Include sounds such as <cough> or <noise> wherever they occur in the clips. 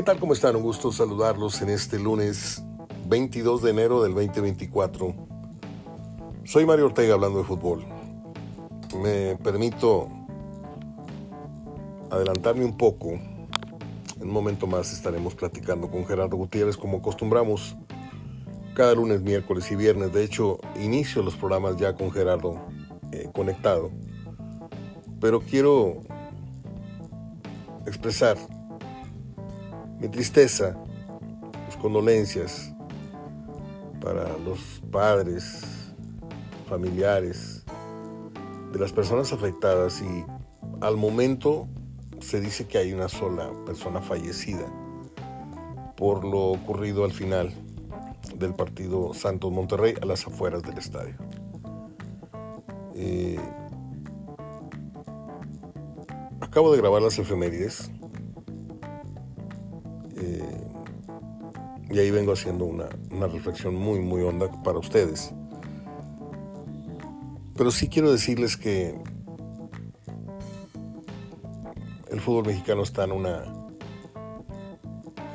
¿Qué tal? ¿Cómo están? Un gusto saludarlos en este lunes 22 de enero del 2024. Soy Mario Ortega hablando de fútbol. Me permito adelantarme un poco. En un momento más estaremos platicando con Gerardo Gutiérrez como acostumbramos cada lunes, miércoles y viernes. De hecho, inicio los programas ya con Gerardo eh, conectado. Pero quiero expresar mi tristeza, mis condolencias para los padres, familiares de las personas afectadas y al momento se dice que hay una sola persona fallecida por lo ocurrido al final del partido Santos Monterrey a las afueras del estadio. Eh, acabo de grabar las efemérides Y ahí vengo haciendo una, reflexión muy, muy honda para ustedes. Pero sí quiero decirles que el fútbol mexicano está en una,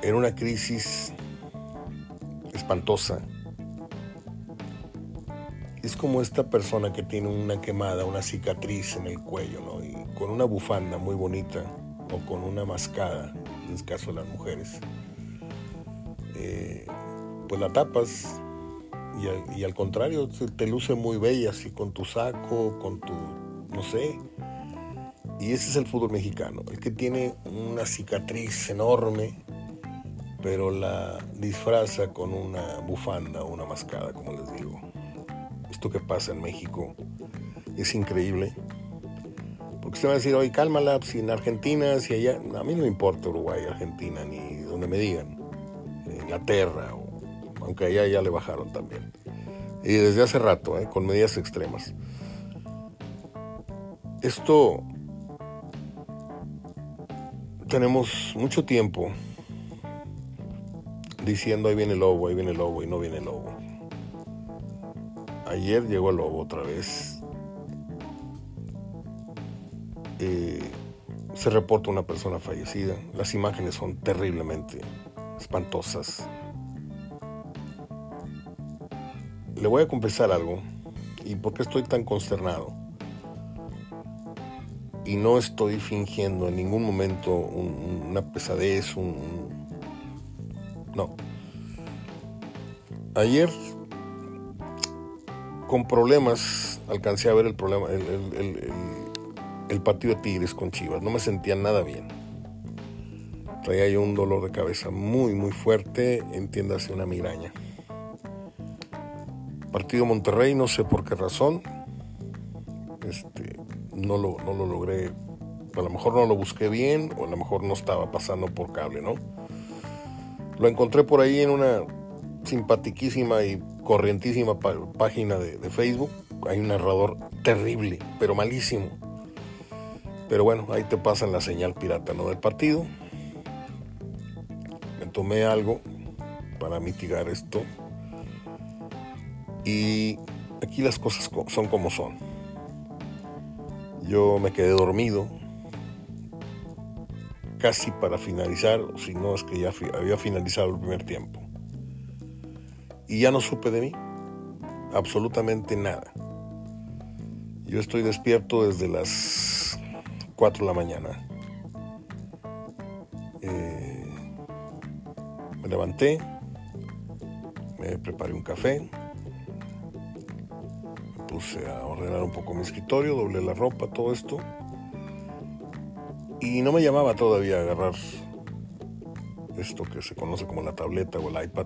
en una crisis espantosa. Es como esta persona que tiene una quemada, una cicatriz en el cuello, ¿no? Y con una bufanda muy bonita o con una mascada, en el caso de las mujeres eh, pues la tapas y al, contrario te luce muy bella así con tu saco, con tu, no sé. Y ese es el fútbol mexicano, el que tiene una cicatriz enorme, pero la disfraza con una bufanda o una mascada, como les digo. Esto que pasa en México es increíble. Porque se va a decir, oye, cálmala, si en Argentina, si allá, a mí no me importa Uruguay, Argentina, ni donde me digan. Inglaterra, aunque allá ya le bajaron también. Y desde hace rato, ¿eh? con medidas extremas. Esto tenemos mucho tiempo diciendo ahí viene el lobo, ahí viene el lobo y no viene el lobo. Ayer llegó el lobo otra vez. Eh, se reporta una persona fallecida. Las imágenes son terriblemente espantosas. Le voy a confesar algo. ¿Y por qué estoy tan consternado? Y no estoy fingiendo en ningún momento una pesadez, un, No. Ayer, con problemas, alcancé a ver el problema, partido de Tigres con Chivas. No me sentía nada bien traía yo un dolor de cabeza muy, muy fuerte, entiéndase una migraña. Partido Monterrey, no sé por qué razón, este, no, lo, no lo logré, a lo mejor no lo busqué bien o a lo mejor no estaba pasando por cable, ¿no? Lo encontré por ahí en una simpatiquísima y corrientísima página de, de Facebook. Hay un narrador terrible, pero malísimo. Pero bueno, ahí te pasan la señal pirata ¿no? del partido tomé algo para mitigar esto. Y aquí las cosas son como son. Yo me quedé dormido casi para finalizar, si no es que ya había finalizado el primer tiempo. Y ya no supe de mí, absolutamente nada. Yo estoy despierto desde las 4 de la mañana. Me levanté, me preparé un café, me puse a ordenar un poco mi escritorio, doblé la ropa, todo esto. Y no me llamaba todavía a agarrar esto que se conoce como la tableta o el iPad.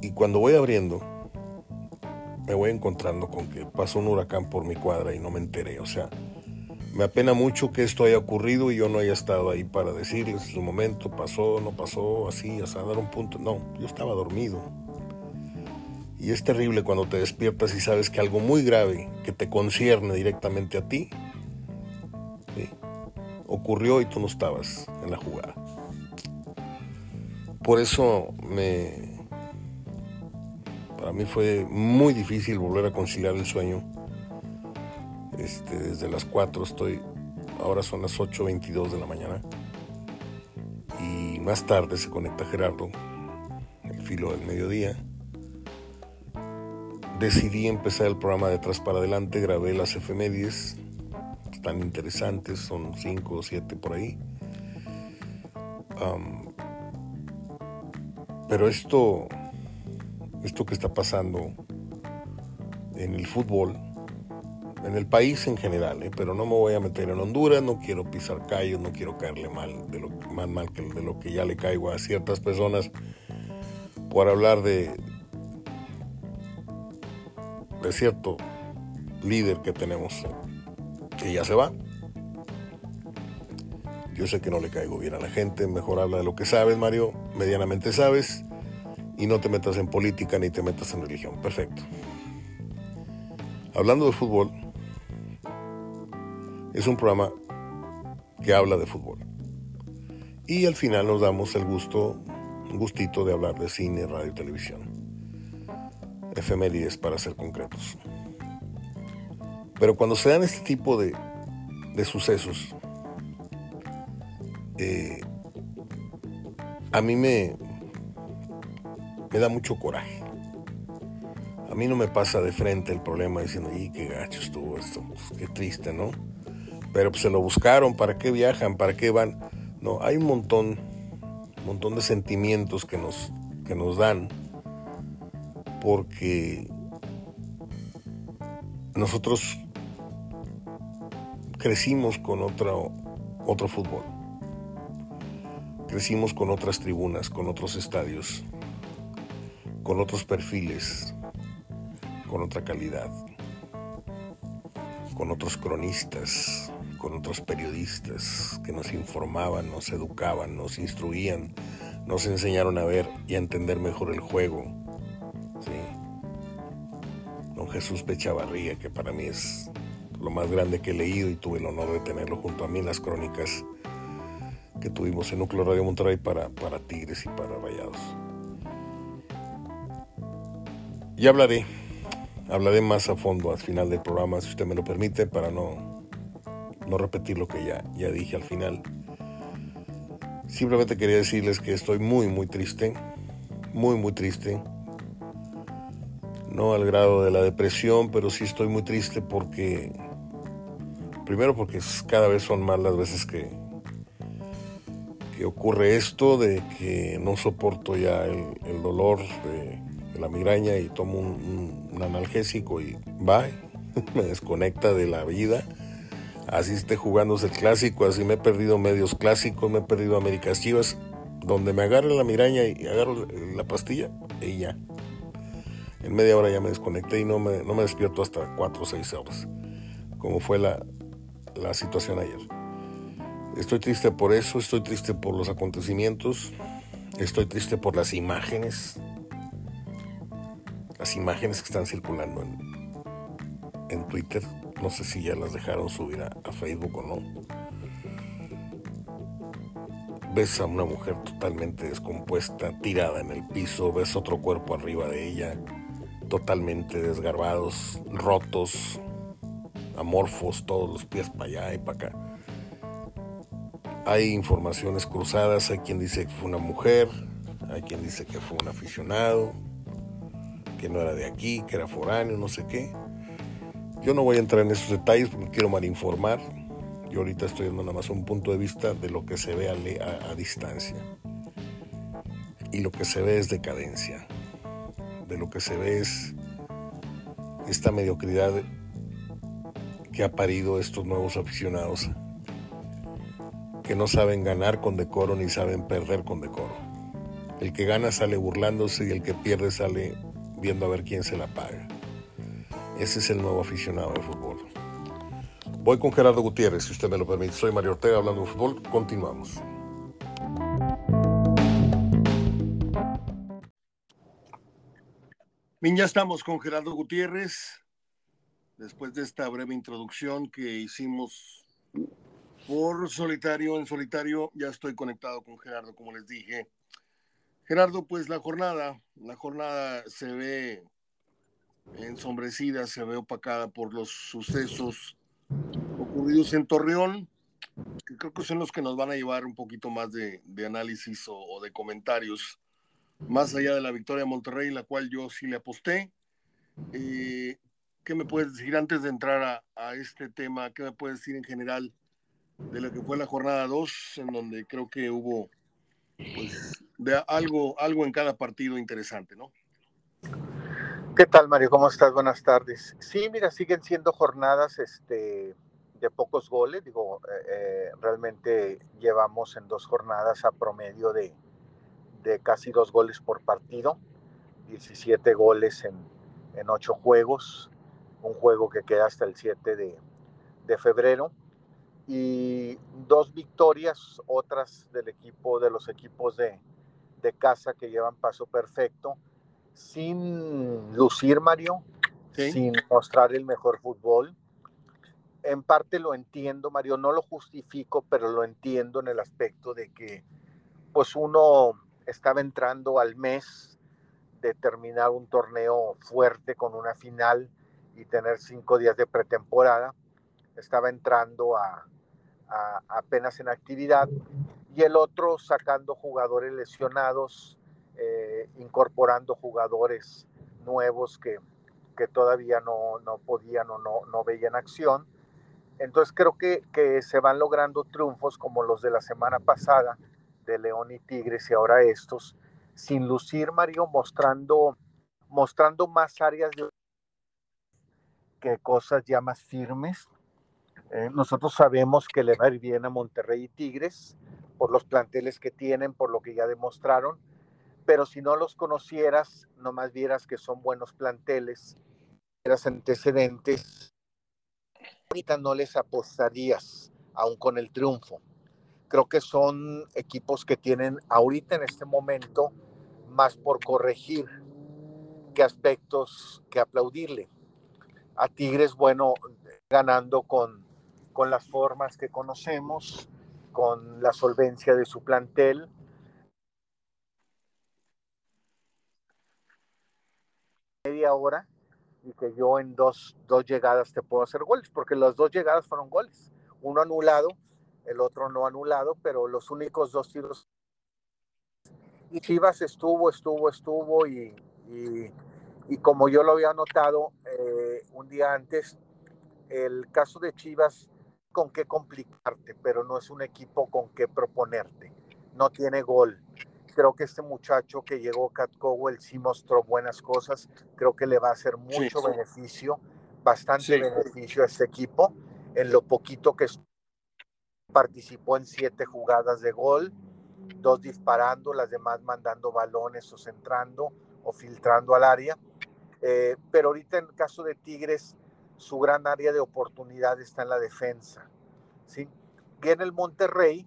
Y cuando voy abriendo, me voy encontrando con que pasó un huracán por mi cuadra y no me enteré. O sea, me apena mucho que esto haya ocurrido y yo no haya estado ahí para decirles en su momento, pasó, no pasó, así, hasta dar un punto. No, yo estaba dormido. Y es terrible cuando te despiertas y sabes que algo muy grave que te concierne directamente a ti ocurrió y tú no estabas en la jugada. Por eso me... Para mí fue muy difícil volver a conciliar el sueño este, desde las 4 estoy, ahora son las 8.22 de la mañana. Y más tarde se conecta Gerardo, el filo del mediodía. Decidí empezar el programa de atrás para adelante, grabé las efemérides, están interesantes, son cinco o siete por ahí. pero esto, esto que está pasando en el fútbol, en el país en general, ¿eh? pero no me voy a meter en Honduras, no quiero pisar callos, no quiero caerle mal, de lo, más mal que de lo que ya le caigo a ciertas personas por hablar de, de cierto líder que tenemos, que ya se va. Yo sé que no le caigo bien a la gente, mejor habla de lo que sabes, Mario, medianamente sabes, y no te metas en política ni te metas en religión. Perfecto. Hablando de fútbol, es un programa que habla de fútbol. Y al final nos damos el gusto, un gustito de hablar de cine, radio y televisión. Efemérides para ser concretos. Pero cuando se dan este tipo de, de sucesos, eh, a mí me, me da mucho coraje. A mí no me pasa de frente el problema diciendo, y qué gacho estuvo esto, pues, qué triste, ¿no? Pero pues se lo buscaron, ¿para qué viajan? ¿Para qué van? No, hay un montón, un montón de sentimientos que nos, que nos dan porque nosotros crecimos con otro, otro fútbol. Crecimos con otras tribunas, con otros estadios, con otros perfiles, con otra calidad, con otros cronistas, con otros periodistas que nos informaban, nos educaban, nos instruían, nos enseñaron a ver y a entender mejor el juego. ¿sí? Don Jesús Pechavarría, que para mí es lo más grande que he leído y tuve el honor de tenerlo junto a mí en las crónicas que tuvimos en Núcleo Radio Monterrey para, para Tigres y para Rayados. Y hablaré, hablaré más a fondo al final del programa, si usted me lo permite, para no no repetir lo que ya, ya dije al final. Simplemente quería decirles que estoy muy, muy triste, muy, muy triste. No al grado de la depresión, pero sí estoy muy triste porque, primero porque cada vez son más las veces que, que ocurre esto, de que no soporto ya el, dolor de, la migraña y tomo un, un analgésico y va, <laughs> me desconecta de la vida así esté jugándose el clásico, así me he perdido medios clásicos, me he perdido Américas Chivas, donde me agarre la miraña y agarro la pastilla y ya. En media hora ya me desconecté y no me, no me despierto hasta 4 o 6 horas, como fue la, la situación ayer. Estoy triste por eso, estoy triste por los acontecimientos, estoy triste por las imágenes, las imágenes que están circulando en, en Twitter no sé si ya las dejaron subir a, Facebook o no. Ves a una mujer totalmente descompuesta, tirada en el piso, ves otro cuerpo arriba de ella, totalmente desgarbados, rotos, amorfos, todos los pies para allá y para acá. Hay informaciones cruzadas, hay quien dice que fue una mujer, hay quien dice que fue un aficionado, que no era de aquí, que era foráneo, no sé qué. Yo no voy a entrar en esos detalles porque quiero malinformar. Yo ahorita estoy dando nada más un punto de vista de lo que se ve a, a, distancia. Y lo que se ve es decadencia. De lo que se ve es esta mediocridad que ha parido estos nuevos aficionados que no saben ganar con decoro ni saben perder con decoro. El que gana sale burlándose y el que pierde sale viendo a ver quién se la paga. Ese es el nuevo aficionado de fútbol. Voy con Gerardo Gutiérrez, si usted me lo permite. Soy Mario Ortega hablando de fútbol. Continuamos. Bien, ya estamos con Gerardo Gutiérrez. Después de esta breve introducción que hicimos por solitario, en solitario, ya estoy conectado con Gerardo, como les dije. Gerardo, pues la jornada, la jornada se ve ensombrecida, se ve opacada por los sucesos ocurridos en Torreón, que creo que son los que nos van a llevar un poquito más de, análisis o, de comentarios, más allá de la victoria de Monterrey, la cual yo sí le aposté. Eh, ¿Qué me puedes decir antes de entrar a, este tema? ¿Qué me puedes decir en general de lo que fue la jornada 2, en donde creo que hubo pues, de algo, algo en cada partido interesante, ¿no? ¿Qué tal, Mario? ¿Cómo estás? Buenas tardes. Sí, mira, siguen siendo jornadas este, de pocos goles. Digo, eh, eh, realmente llevamos en dos jornadas a promedio de, casi dos goles por partido, 17 goles en, en ocho juegos, un juego que queda hasta el 7 de, febrero y dos victorias, otras del equipo, de los equipos de casa que llevan paso perfecto sin lucir, Mario, sin mostrar el mejor fútbol. En parte lo entiendo, Mario, no lo justifico, pero lo entiendo en el aspecto de que pues uno estaba entrando al mes de terminar un torneo fuerte con una final y tener cinco días de pretemporada. Estaba entrando a apenas en actividad y el otro sacando jugadores lesionados eh, incorporando jugadores nuevos que, que todavía no, no, podían o no, no veían acción. Entonces creo que, que, se van logrando triunfos como los de la semana pasada de León y Tigres y ahora estos, sin lucir Mario, mostrando, mostrando más áreas de que cosas ya más firmes. Eh, nosotros sabemos que le va a ir bien a Monterrey y Tigres por los planteles que tienen, por lo que ya demostraron, pero si no los conocieras, nomás vieras que son buenos planteles, eras antecedentes, ahorita no les apostarías, aún con el triunfo. Creo que son equipos que tienen ahorita en este momento más por corregir que aspectos que aplaudirle. A Tigres, bueno, ganando con, con las formas que conocemos, con la solvencia de su plantel, media hora y que yo en dos, dos llegadas te puedo hacer goles, porque las dos llegadas fueron goles. Uno anulado, el otro no anulado, pero los únicos dos tiros. Y Chivas estuvo, estuvo, estuvo y, y, como yo lo había notado eh, un día antes, el caso de Chivas con qué complicarte, pero no es un equipo con qué proponerte. No tiene gol, Creo que este muchacho que llegó, Cat Cowell, sí mostró buenas cosas. Creo que le va a hacer mucho beneficio, bastante beneficio a este equipo. En lo poquito que participó en siete jugadas de gol, dos disparando, las demás mandando balones o centrando o filtrando al área. Eh, pero ahorita en el caso de Tigres, su gran área de oportunidad está en la defensa. ¿sí? Y en el Monterrey,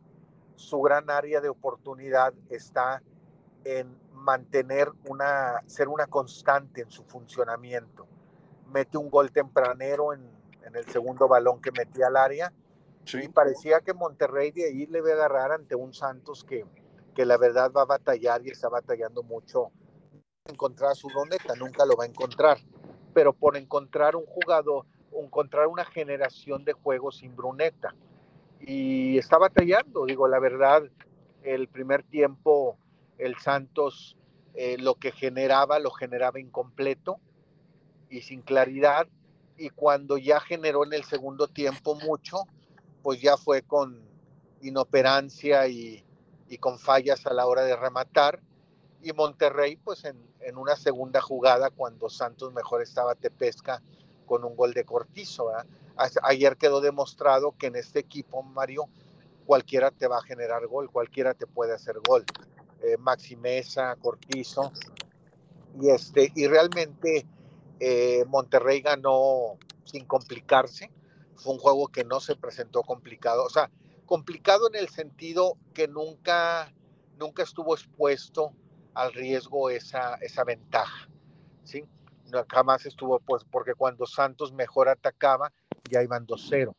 su gran área de oportunidad está en mantener una, ser una constante en su funcionamiento. Mete un gol tempranero en, el segundo balón que metía al área. Y parecía que Monterrey de ahí le iba a agarrar ante un Santos que, que la verdad va a batallar y está batallando mucho encontrar su doneta, nunca lo va a encontrar, pero por encontrar un jugador, encontrar una generación de juegos sin Bruneta y está batallando, digo, la verdad, el primer tiempo el Santos eh, lo que generaba lo generaba incompleto y sin claridad y cuando ya generó en el segundo tiempo mucho, pues ya fue con inoperancia y, y con fallas a la hora de rematar y Monterrey pues en, en, una segunda jugada cuando Santos mejor estaba te pesca con un gol de Cortizo. Ayer quedó demostrado que en este equipo, Mario, cualquiera te va a generar gol, cualquiera te puede hacer gol. Eh, Maxi Mesa, Cortizo. Y, este, y realmente eh, Monterrey ganó sin complicarse. Fue un juego que no se presentó complicado. O sea, complicado en el sentido que nunca, nunca estuvo expuesto al riesgo esa, esa ventaja. ¿sí? Jamás estuvo, pues, porque cuando Santos mejor atacaba, ya iban 2-0.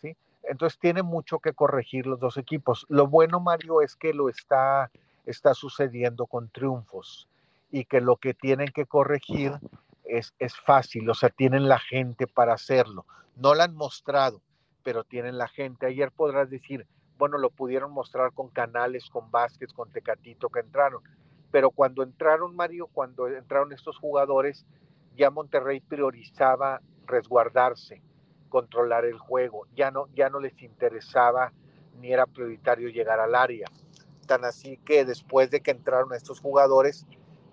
¿sí? Entonces tiene mucho que corregir los dos equipos. Lo bueno, Mario, es que lo está, está sucediendo con triunfos y que lo que tienen que corregir es, es fácil, o sea, tienen la gente para hacerlo. No lo han mostrado, pero tienen la gente. Ayer podrás decir, bueno, lo pudieron mostrar con Canales, con Vázquez, con Tecatito que entraron. Pero cuando entraron, Mario, cuando entraron estos jugadores, ya Monterrey priorizaba resguardarse, controlar el juego. Ya no, ya no les interesaba ni era prioritario llegar al área. Tan así que después de que entraron estos jugadores,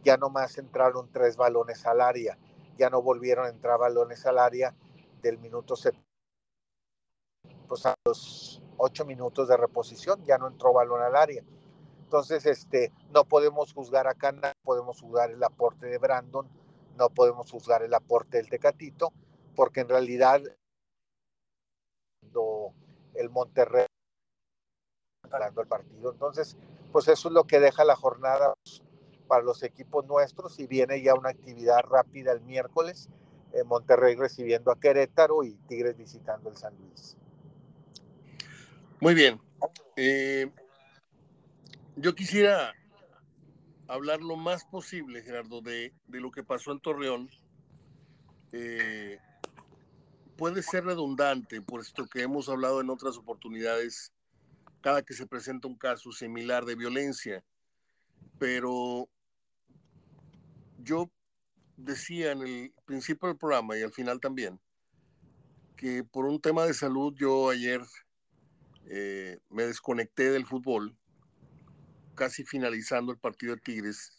ya nomás entraron tres balones al área. Ya no volvieron a entrar balones al área del minuto 70. Pues a los ocho minutos de reposición ya no entró balón al área. Entonces, este, no podemos juzgar a Cana, podemos juzgar el aporte de Brandon, no podemos juzgar el aporte del Tecatito, porque en realidad el Monterrey ganando el partido. Entonces, pues eso es lo que deja la jornada para los equipos nuestros y viene ya una actividad rápida el miércoles, en Monterrey recibiendo a Querétaro y Tigres visitando el San Luis. Muy bien. Eh, yo quisiera hablar lo más posible, Gerardo, de, lo que pasó en Torreón. Eh, puede ser redundante, puesto que hemos hablado en otras oportunidades cada que se presenta un caso similar de violencia, pero yo decía en el principio del programa y al final también que por un tema de salud yo ayer eh, me desconecté del fútbol casi finalizando el partido de Tigres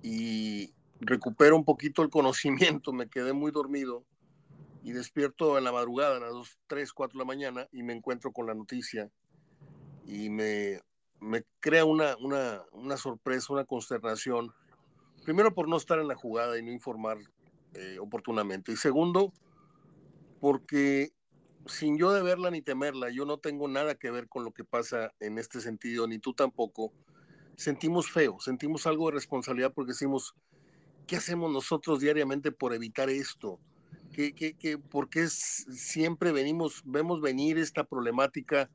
y recupero un poquito el conocimiento, me quedé muy dormido y despierto en la madrugada, a las 2, 3, 4 de la mañana y me encuentro con la noticia y me, me crea una, una, una, sorpresa, una consternación, primero por no estar en la jugada y no informar eh, oportunamente y segundo porque sin yo deberla ni temerla, yo no tengo nada que ver con lo que pasa en este sentido, ni tú tampoco, sentimos feo, sentimos algo de responsabilidad porque decimos, ¿qué hacemos nosotros diariamente por evitar esto? ¿Qué, qué, qué, ¿Por siempre venimos, vemos venir esta problemática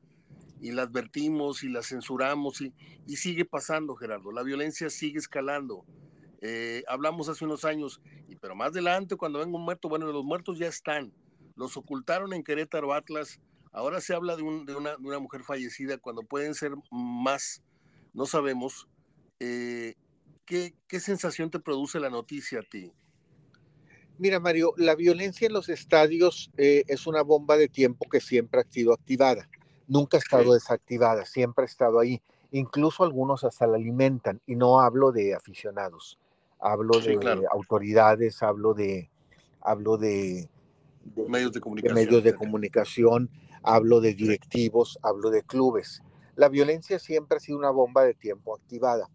y la advertimos y la censuramos y, y sigue pasando, Gerardo? La violencia sigue escalando. Eh, hablamos hace unos años, y, pero más adelante, cuando venga un muerto, bueno, los muertos ya están los ocultaron en Querétaro Atlas. Ahora se habla de, una, mujer fallecida cuando pueden ser más, no sabemos. Eh, ¿qué, sensación te produce la noticia a ti? Mira, Mario, la violencia en los estadios eh, es una bomba de tiempo que siempre ha sido activada. Nunca ha estado desactivada, siempre ha estado ahí. Incluso algunos hasta la alimentan. Y no hablo de aficionados, hablo de autoridades, hablo de, hablo de de medios de comunicación. medios de comunicación, hablo de directivos, hablo de clubes. La violencia siempre ha sido una bomba de tiempo activada.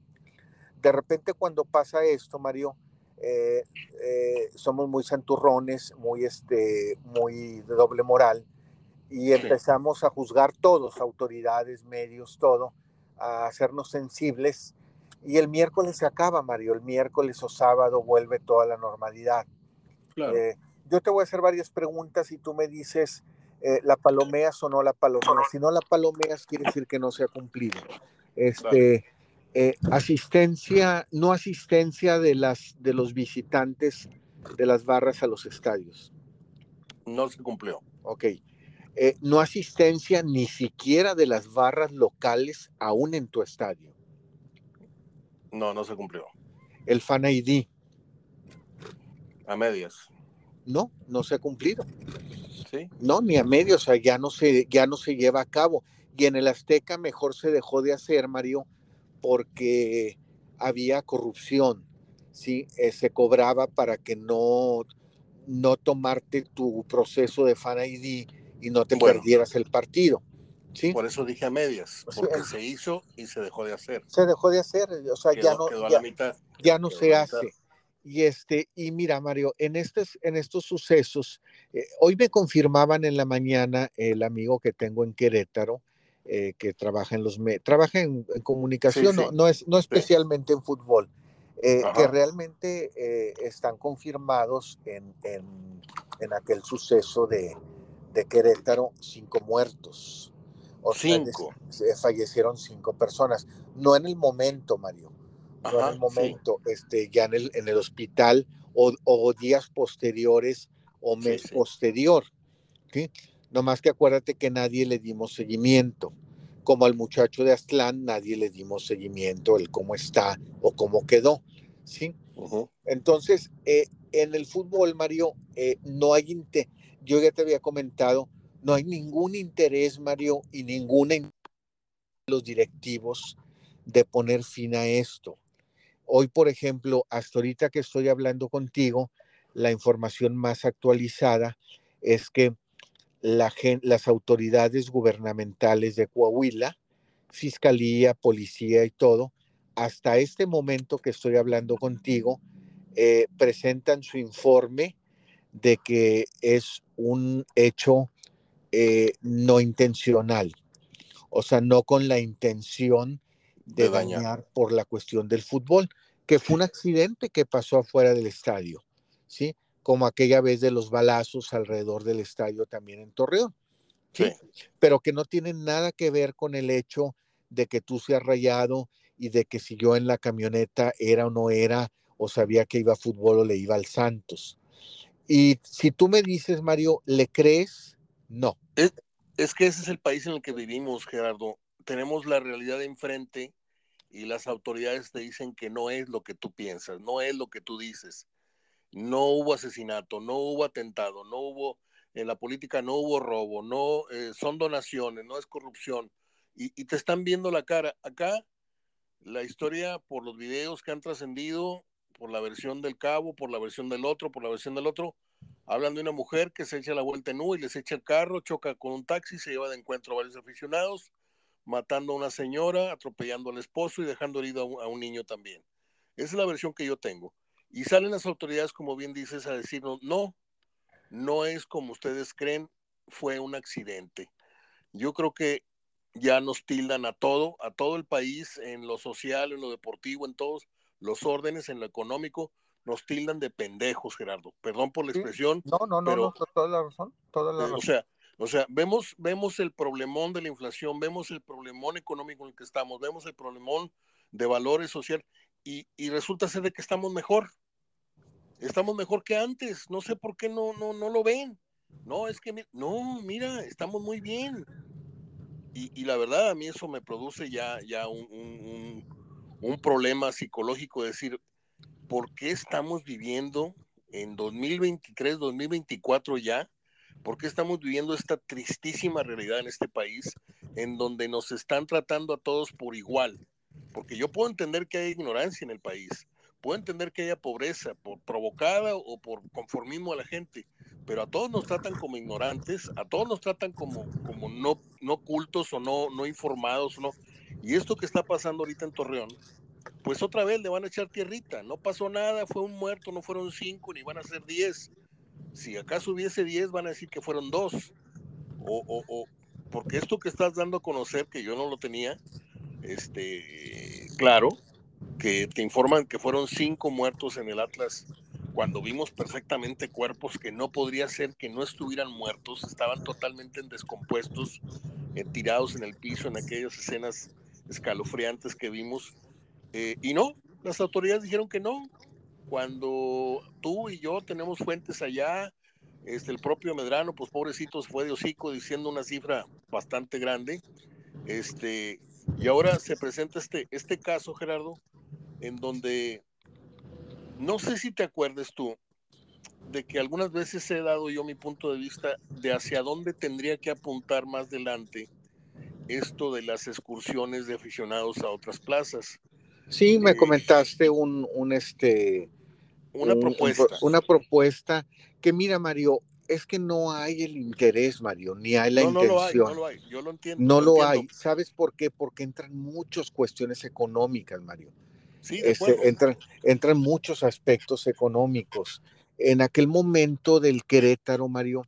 De repente cuando pasa esto, Mario, eh, eh, somos muy santurrones, muy, este, muy de doble moral, y empezamos a juzgar todos, autoridades, medios, todo, a hacernos sensibles. Y el miércoles se acaba, Mario, el miércoles o sábado vuelve toda la normalidad. Claro. Eh, yo te voy a hacer varias preguntas y tú me dices, eh, ¿la palomeas o no la palomeas? Si no la palomeas, quiere decir que no se ha cumplido. Este, eh, asistencia, no asistencia de, las, de los visitantes de las barras a los estadios. No se cumplió. Ok. Eh, no asistencia ni siquiera de las barras locales aún en tu estadio. No, no se cumplió. El Fan ID. A medias. No, no se ha cumplido. ¿Sí? No, ni a medio, o sea, ya no, se, ya no se lleva a cabo. Y en el Azteca mejor se dejó de hacer, Mario, porque había corrupción, ¿sí? Eh, se cobraba para que no, no tomarte tu proceso de Fan ID y no te perdieras el partido. ¿sí? Por eso dije a medias, porque se hizo y se dejó de hacer. Se dejó de hacer, o sea, ya no, ya, no se hace. Y, este, y mira, Mario, en, estos, en estos sucesos, eh, hoy me confirmaban en la mañana el amigo que tengo en Querétaro, eh, que trabaja en los trabaja en, comunicación, No, es, no especialmente en fútbol, eh, que realmente están confirmados en, en, aquel suceso de, de, Querétaro, cinco muertos. O cinco. fallecieron cinco personas. No en el momento, Mario en el momento, este, ya en el, en el hospital o, días posteriores o mes posterior. ¿sí? No más que acuérdate que nadie le dimos seguimiento. como al muchacho de Aztlán nadie le dimos seguimiento, el cómo está o cómo quedó, ¿sí? Entonces, eh, en el fútbol, Mario, eh, no hay, yo ya te había comentado, no hay ningún interés, Mario, y ninguna los directivos de poner fin a esto. Hoy, por ejemplo, hasta ahorita que estoy hablando contigo, la información más actualizada es que las autoridades gubernamentales de Coahuila, fiscalía, policía y todo, hasta este momento que estoy hablando contigo, eh, presentan su informe de que es un hecho eh, no intencional, o sea, no con la intención de, dañar por la cuestión del fútbol, que fue un accidente que pasó afuera del estadio, ¿sí? Como aquella vez de los balazos alrededor del estadio también en Torreón, ¿sí? Pero que no tiene nada que ver con el hecho de que tú seas rayado y de que si yo en la camioneta era o no era, o sabía que iba a fútbol o le iba al Santos. Y si tú me dices, Mario, ¿le crees? No. Es, es que ese es el país en el que vivimos, Gerardo tenemos la realidad enfrente y las autoridades te dicen que no es lo que tú piensas, no es lo que tú dices. No hubo asesinato, no hubo atentado, no hubo, en la política no hubo robo, no eh, son donaciones, no es corrupción. Y, te están viendo la cara. Acá, la historia por los videos que han trascendido, por la versión del cabo, por la versión del otro, por la versión del otro, hablan de una mujer que se echa la vuelta en U y les echa el carro, choca con un taxi, se lleva de encuentro a varios aficionados matando a una señora, atropellando al esposo y dejando herido a un, niño también. Esa es la versión que yo tengo. Y salen las autoridades, como bien dices, a decirnos, no, no es como ustedes creen, fue un accidente. Yo creo que ya nos tildan a todo, a todo el país, en lo social, en lo deportivo, en todos los órdenes, en lo económico, nos tildan de pendejos, Gerardo. Perdón por la expresión. No, no, no, no, toda la razón, toda la razón. O sea, o sea, vemos, vemos el problemón de la inflación, vemos el problemón económico en el que estamos, vemos el problemón de valores social y, resulta ser de que estamos mejor. Estamos mejor que antes. No sé por qué no, no, no lo ven. No, es que, no, mira, estamos muy bien. Y, la verdad, a mí eso me produce ya, ya un, un problema psicológico, decir, ¿por qué estamos viviendo en 2023, 2024 ya? ¿Por qué estamos viviendo esta tristísima realidad en este país en donde nos están tratando a todos por igual? Porque yo puedo entender que hay ignorancia en el país, puedo entender que haya pobreza por provocada o por conformismo a la gente, pero a todos nos tratan como ignorantes, a todos nos tratan como, como no, no cultos o no, no informados. Y esto que está pasando ahorita en Torreón, pues otra vez le van a echar tierrita, no pasó nada, fue un muerto, no fueron cinco, ni van a ser diez si acaso hubiese 10, van a decir que fueron dos. O, o, o, porque esto que estás dando a conocer, que yo no lo tenía, este, claro, que te informan que fueron cinco muertos en el Atlas, cuando vimos perfectamente cuerpos que no podría ser que no estuvieran muertos, estaban totalmente descompuestos, eh, tirados en el piso en aquellas escenas escalofriantes que vimos. Eh, y no, las autoridades dijeron que no, cuando tú y yo tenemos fuentes allá, este, el propio Medrano, pues pobrecito, fue de hocico diciendo una cifra bastante grande. Este, y ahora se presenta este, este caso, Gerardo, en donde no sé si te acuerdes tú de que algunas veces he dado yo mi punto de vista de hacia dónde tendría que apuntar más adelante esto de las excursiones de aficionados a otras plazas. Sí, me eh, comentaste un, un, este, una propuesta. Una propuesta que, mira, Mario, es que no hay el interés, Mario, ni hay la intención. No lo hay, no lo hay, yo lo entiendo. No lo, hay. ¿Sabes por qué? Porque entran muchas cuestiones económicas, Mario. Sí, este, entran, entran muchos aspectos económicos. En aquel momento del Querétaro, Mario,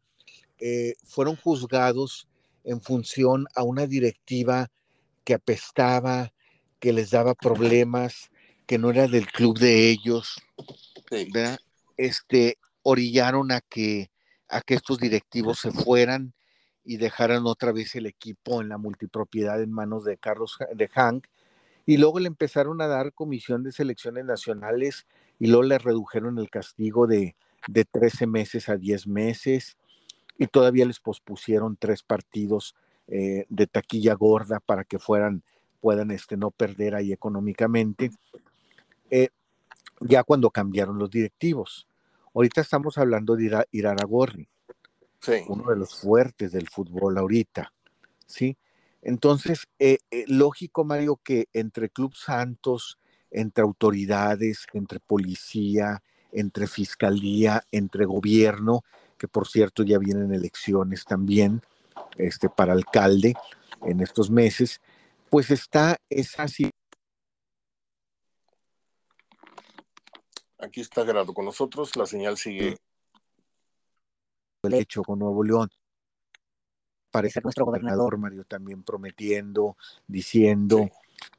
eh, fueron juzgados en función a una directiva que apestaba, que les daba problemas, que no era del club de ellos, este, orillaron a que, a que estos directivos se fueran y dejaran otra vez el equipo en la multipropiedad en manos de Carlos de Hank. Y luego le empezaron a dar comisión de selecciones nacionales y luego le redujeron el castigo de, de 13 meses a 10 meses y todavía les pospusieron tres partidos eh, de taquilla gorda para que fueran, puedan este, no perder ahí económicamente. Eh, ya cuando cambiaron los directivos. Ahorita estamos hablando de Iraragorri, sí. uno de los fuertes del fútbol ahorita, ¿sí? Entonces, eh, lógico, Mario, que entre Club Santos, entre autoridades, entre policía, entre fiscalía, entre gobierno, que por cierto ya vienen elecciones también este, para alcalde en estos meses, pues está esa Aquí está Gerardo con nosotros, la señal sigue. El hecho con Nuevo León. Parece nuestro gobernador Mario también prometiendo, diciendo,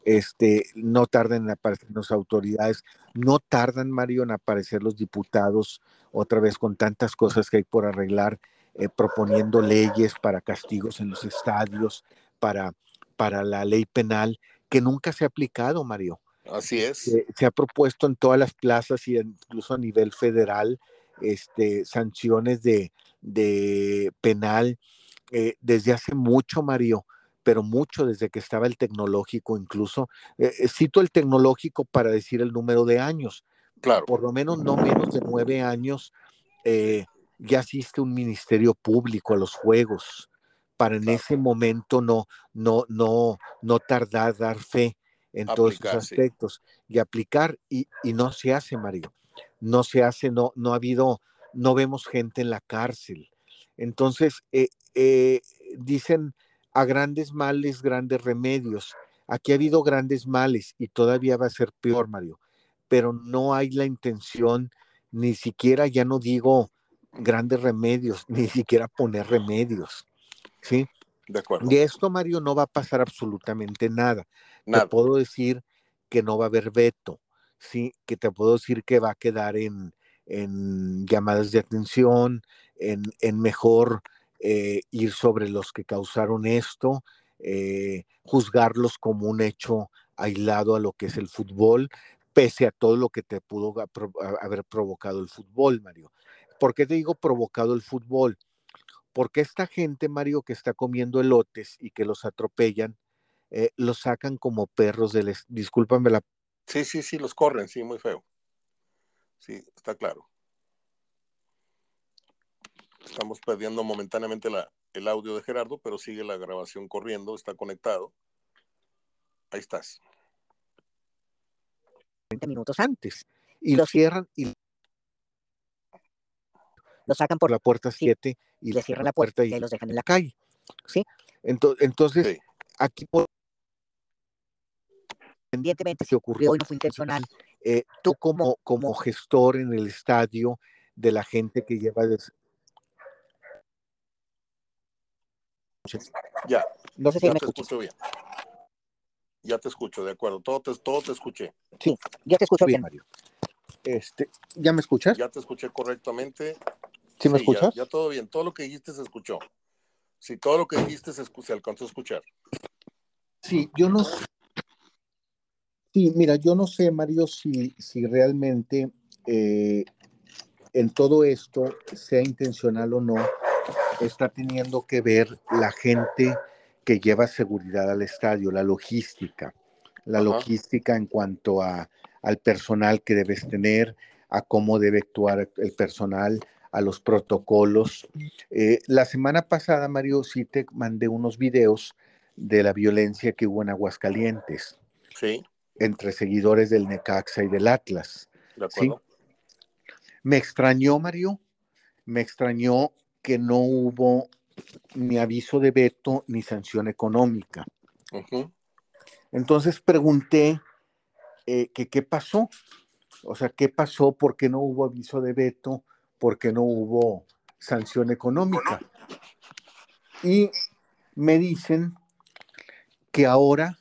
este, no tardan en aparecer las autoridades, no tardan, Mario, en aparecer los diputados otra vez con tantas cosas que hay por arreglar, eh, proponiendo leyes para castigos en los estadios, para, para la ley penal, que nunca se ha aplicado, Mario. Así es. Se, ha propuesto en todas las plazas y incluso a nivel federal este, sanciones de, de penal eh, desde hace mucho, Mario pero mucho desde que estaba el tecnológico incluso. Eh, eh, cito el tecnológico para decir el número de años. Claro. Por lo menos no menos de nueve años eh, ya asiste un ministerio público a los juegos para en ese momento no, no, no, no tardar dar fe en todos esos aspectos y aplicar y, y, no se hace, Mario. No se hace, no, no ha habido, no vemos gente en la cárcel. Entonces, dicen a grandes males, grandes remedios. Aquí ha habido grandes males y todavía va a ser peor, Mario, pero no hay la intención, ni siquiera, ya no digo grandes remedios, <laughs> ni siquiera poner remedios, ¿sí? De acuerdo. Y esto, Mario, no va a pasar absolutamente nada. Te puedo decir que no va a haber veto, ¿sí? Que te puedo decir que va a quedar en, en llamadas de atención, en, en mejor eh, ir sobre los que causaron esto, eh, juzgarlos como un hecho aislado a lo que es el fútbol, pese a todo lo que te pudo haber provocado el fútbol, Mario. ¿Por qué te digo provocado el fútbol? Porque esta gente, Mario, que está comiendo elotes y que los atropellan, eh, los sacan como perros del... Discúlpame la... Sí, sí, sí, los corren, sí, muy feo. Sí, está claro. Estamos perdiendo momentáneamente la, el audio de Gerardo, pero sigue la grabación corriendo, está conectado. Ahí estás. 20 minutos antes. Y lo cierran y lo sacan por la puerta 7 y le cierran la puerta y, los dejan en la calle. ¿Sí? Entonces, entonces aquí por independientemente si ocurrió y no fue intencional, eh, tú como, como gestor en el estadio de la gente que lleva Ya. No sé si ya me te escucho bien. Ya te escucho, de acuerdo. Todo te, todo te escuché. Sí, ya te escucho bien, Mario. Este, ¿Ya me escuchas? Ya te escuché correctamente. ¿Sí me escuchas? Ya, todo bien. Todo lo que dijiste se escuchó. Sí, todo lo que dijiste se, se alcanzó a escuchar. Sí, yo no Sí, mira, yo no sé, Mario, si, si realmente eh, en todo esto, sea intencional o no, está teniendo que ver la gente que lleva seguridad al estadio, la logística, la logística en cuanto a, al personal que debes tener, a cómo debe actuar el personal, a los protocolos. Eh, la semana pasada, Mario, sí te mandé unos videos de la violencia que hubo en Aguascalientes. Sí. Entre seguidores del Necaxa y del Atlas. De acuerdo. Me extrañó, Mario, me extrañó que no hubo ni aviso de veto ni sanción económica. Entonces pregunté eh, que qué pasó, o sea, qué pasó, por qué no hubo aviso de veto, por qué no hubo sanción económica. Y me dicen que ahora,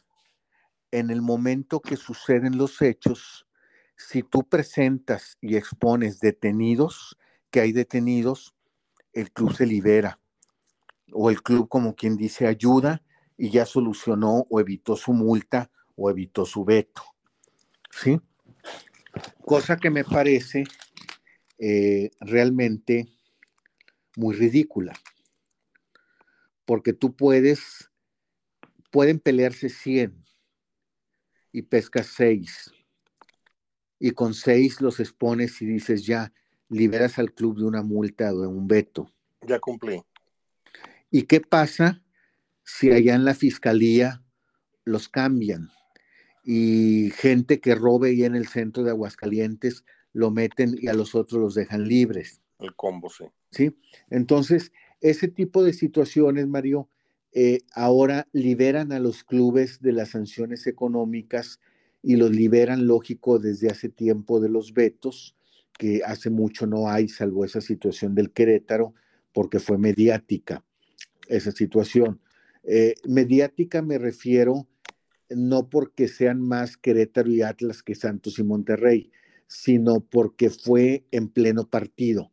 en el momento que suceden los hechos, si tú presentas y expones detenidos, que hay detenidos, el club se libera o el club como quien dice ayuda y ya solucionó o evitó su multa o evitó su veto. ¿Sí? Cosa que me parece eh, realmente muy ridícula. porque tú puedes, pueden pelearse 100 y pescas 6. Y con 6 los expones y dices ya, liberas al club de una multa o de un veto. Ya cumplí. ¿Y qué pasa si allá en la fiscalía los cambian? Y gente que robe ya en el centro de Aguascalientes lo meten y a los otros los dejan libres. El combo, sí. ¿Sí? Entonces, ese tipo de situaciones, Mario, eh, ahora liberan a los clubes de las sanciones económicas y los liberan, lógico, desde hace tiempo de los vetos, que hace mucho no hay, salvo esa situación del Querétaro, porque fue mediática esa situación. Eh, mediática me refiero no porque sean más Querétaro y Atlas que Santos y Monterrey, sino porque fue en pleno partido.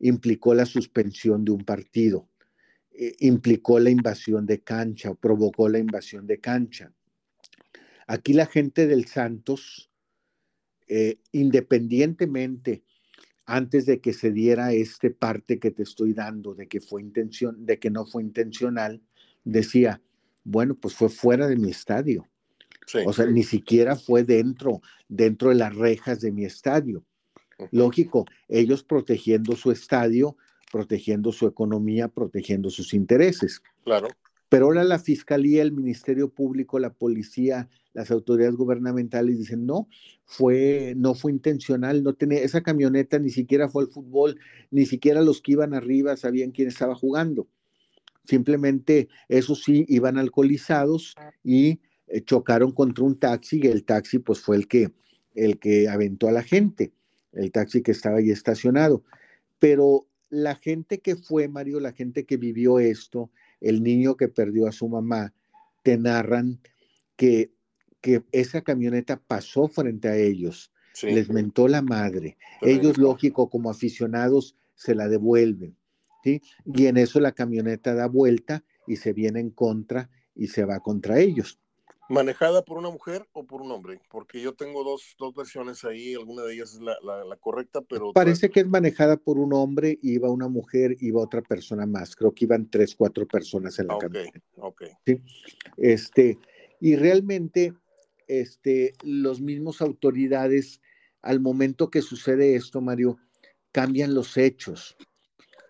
Implicó la suspensión de un partido, eh, implicó la invasión de cancha o provocó la invasión de cancha. Aquí la gente del Santos, eh, independientemente, antes de que se diera este parte que te estoy dando, de que fue intención, de que no fue intencional, decía, bueno, pues fue fuera de mi estadio. o sea, ni siquiera fue dentro, dentro de las rejas de mi estadio. Lógico, ellos protegiendo su estadio, protegiendo su economía, protegiendo sus intereses. Claro. Pero ahora la fiscalía, el Ministerio Público, la policía, las autoridades gubernamentales dicen no, fue, no fue intencional, no tenía, esa camioneta ni siquiera fue al fútbol, ni siquiera los que iban arriba sabían quién estaba jugando. Simplemente, eso sí, iban alcoholizados y eh, chocaron contra un taxi y el taxi pues fue el que, el que aventó a la gente, el taxi que estaba ahí estacionado. Pero la gente que fue, Mario, la gente que vivió esto, el niño que perdió a su mamá, te narran que, que esa camioneta pasó frente a ellos, les mentó la madre. Ellos, lógico, como aficionados, se la devuelven. ¿sí? Y en eso la camioneta da vuelta y se viene en contra y se va contra ellos. ¿Manejada por una mujer o por un hombre? Porque yo tengo dos, dos versiones ahí, alguna de ellas es la, la, correcta, pero... Parece que es manejada por un hombre, iba una mujer, iba otra persona más. Creo que iban tres, cuatro personas en la okay, Ok, ¿Sí? Este, y realmente, este, los mismos autoridades, al momento que sucede esto, Mario, cambian los hechos,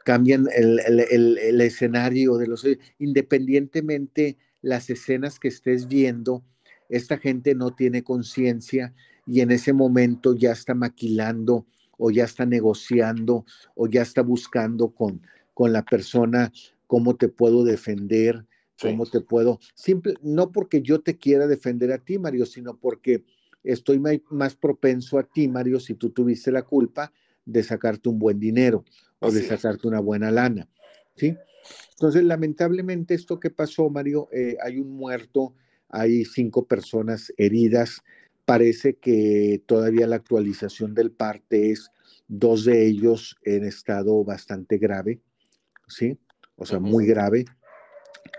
cambian el, el, el, el escenario de los... Independientemente las escenas que estés viendo, esta gente no tiene conciencia y en ese momento ya está maquilando o ya está negociando o ya está buscando con, con la persona cómo te puedo defender, cómo te puedo, simple, no porque yo te quiera defender a ti, Mario, sino porque estoy más propenso a ti, Mario, si tú tuviste la culpa de sacarte un buen dinero o de sacarte una buena lana, ¿sí? Entonces, lamentablemente, esto que pasó, Mario, eh, hay un muerto, hay cinco personas heridas. Parece que todavía la actualización del parte es dos de ellos en estado bastante grave, ¿sí? O sea, muy grave.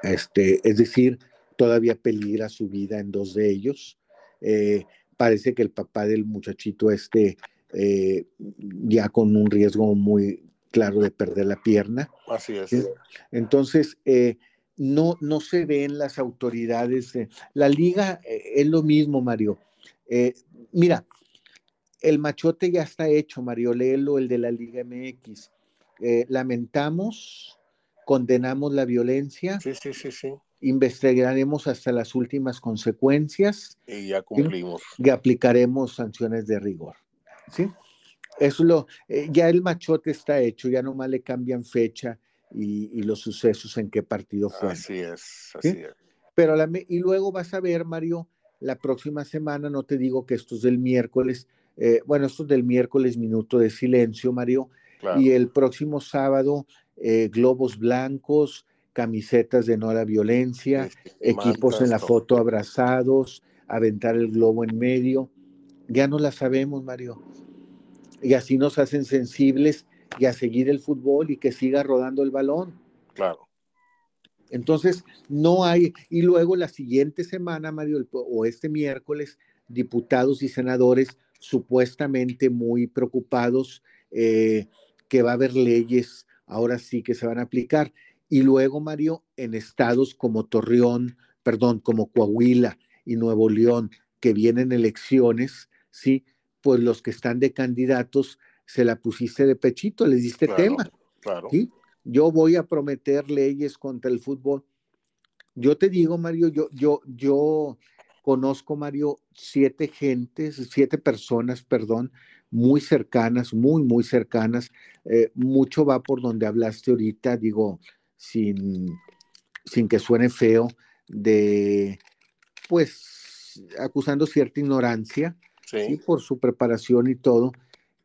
Este, es decir, todavía peligra su vida en dos de ellos. Eh, parece que el papá del muchachito este eh, ya con un riesgo muy claro, de perder la pierna. Así es. Entonces, eh, no, no se ven las autoridades. la liga eh, es lo mismo, Mario. Eh, mira, el machote ya está hecho, Mario, léelo, el de la Liga MX. lamentamos, condenamos la violencia. Sí, sí, sí, sí. Investigaremos hasta las últimas consecuencias. Y ya cumplimos. Y aplicaremos sanciones de rigor. ¿Sí? Eso lo, eh, ya el machote está hecho, ya nomás le cambian fecha y, los sucesos en qué partido fue. Así es, así es. Pero y luego vas a ver, Mario, la próxima semana, no te digo que esto es del miércoles, eh, bueno, esto es del miércoles, minuto de silencio, Mario, y el próximo sábado, eh, globos blancos, camisetas de no a la violencia, equipos en la foto abrazados, aventar el globo en medio. Ya no la sabemos, Mario y así nos hacen sensibles y a seguir el fútbol y que siga rodando el balón. Claro. Entonces, no hay, y luego la siguiente semana, Mario, o este miércoles, diputados y senadores supuestamente muy preocupados eh, que va a haber leyes ahora sí que se van a aplicar. Y luego, Mario, en estados como Torreón, perdón, como Coahuila y Nuevo León, que vienen elecciones, ¿sí? Pues los que están de candidatos se la pusiste de pechito, les diste tema. Claro. ¿sí? Yo voy a prometer leyes contra el fútbol. Yo te digo, Mario, yo, yo, yo conozco, Mario, siete gentes, siete personas, perdón, muy cercanas, muy, muy cercanas. Eh, mucho va por donde hablaste ahorita, digo, sin, sin que suene feo, de, pues, acusando cierta ignorancia, Sí. por su preparación y todo,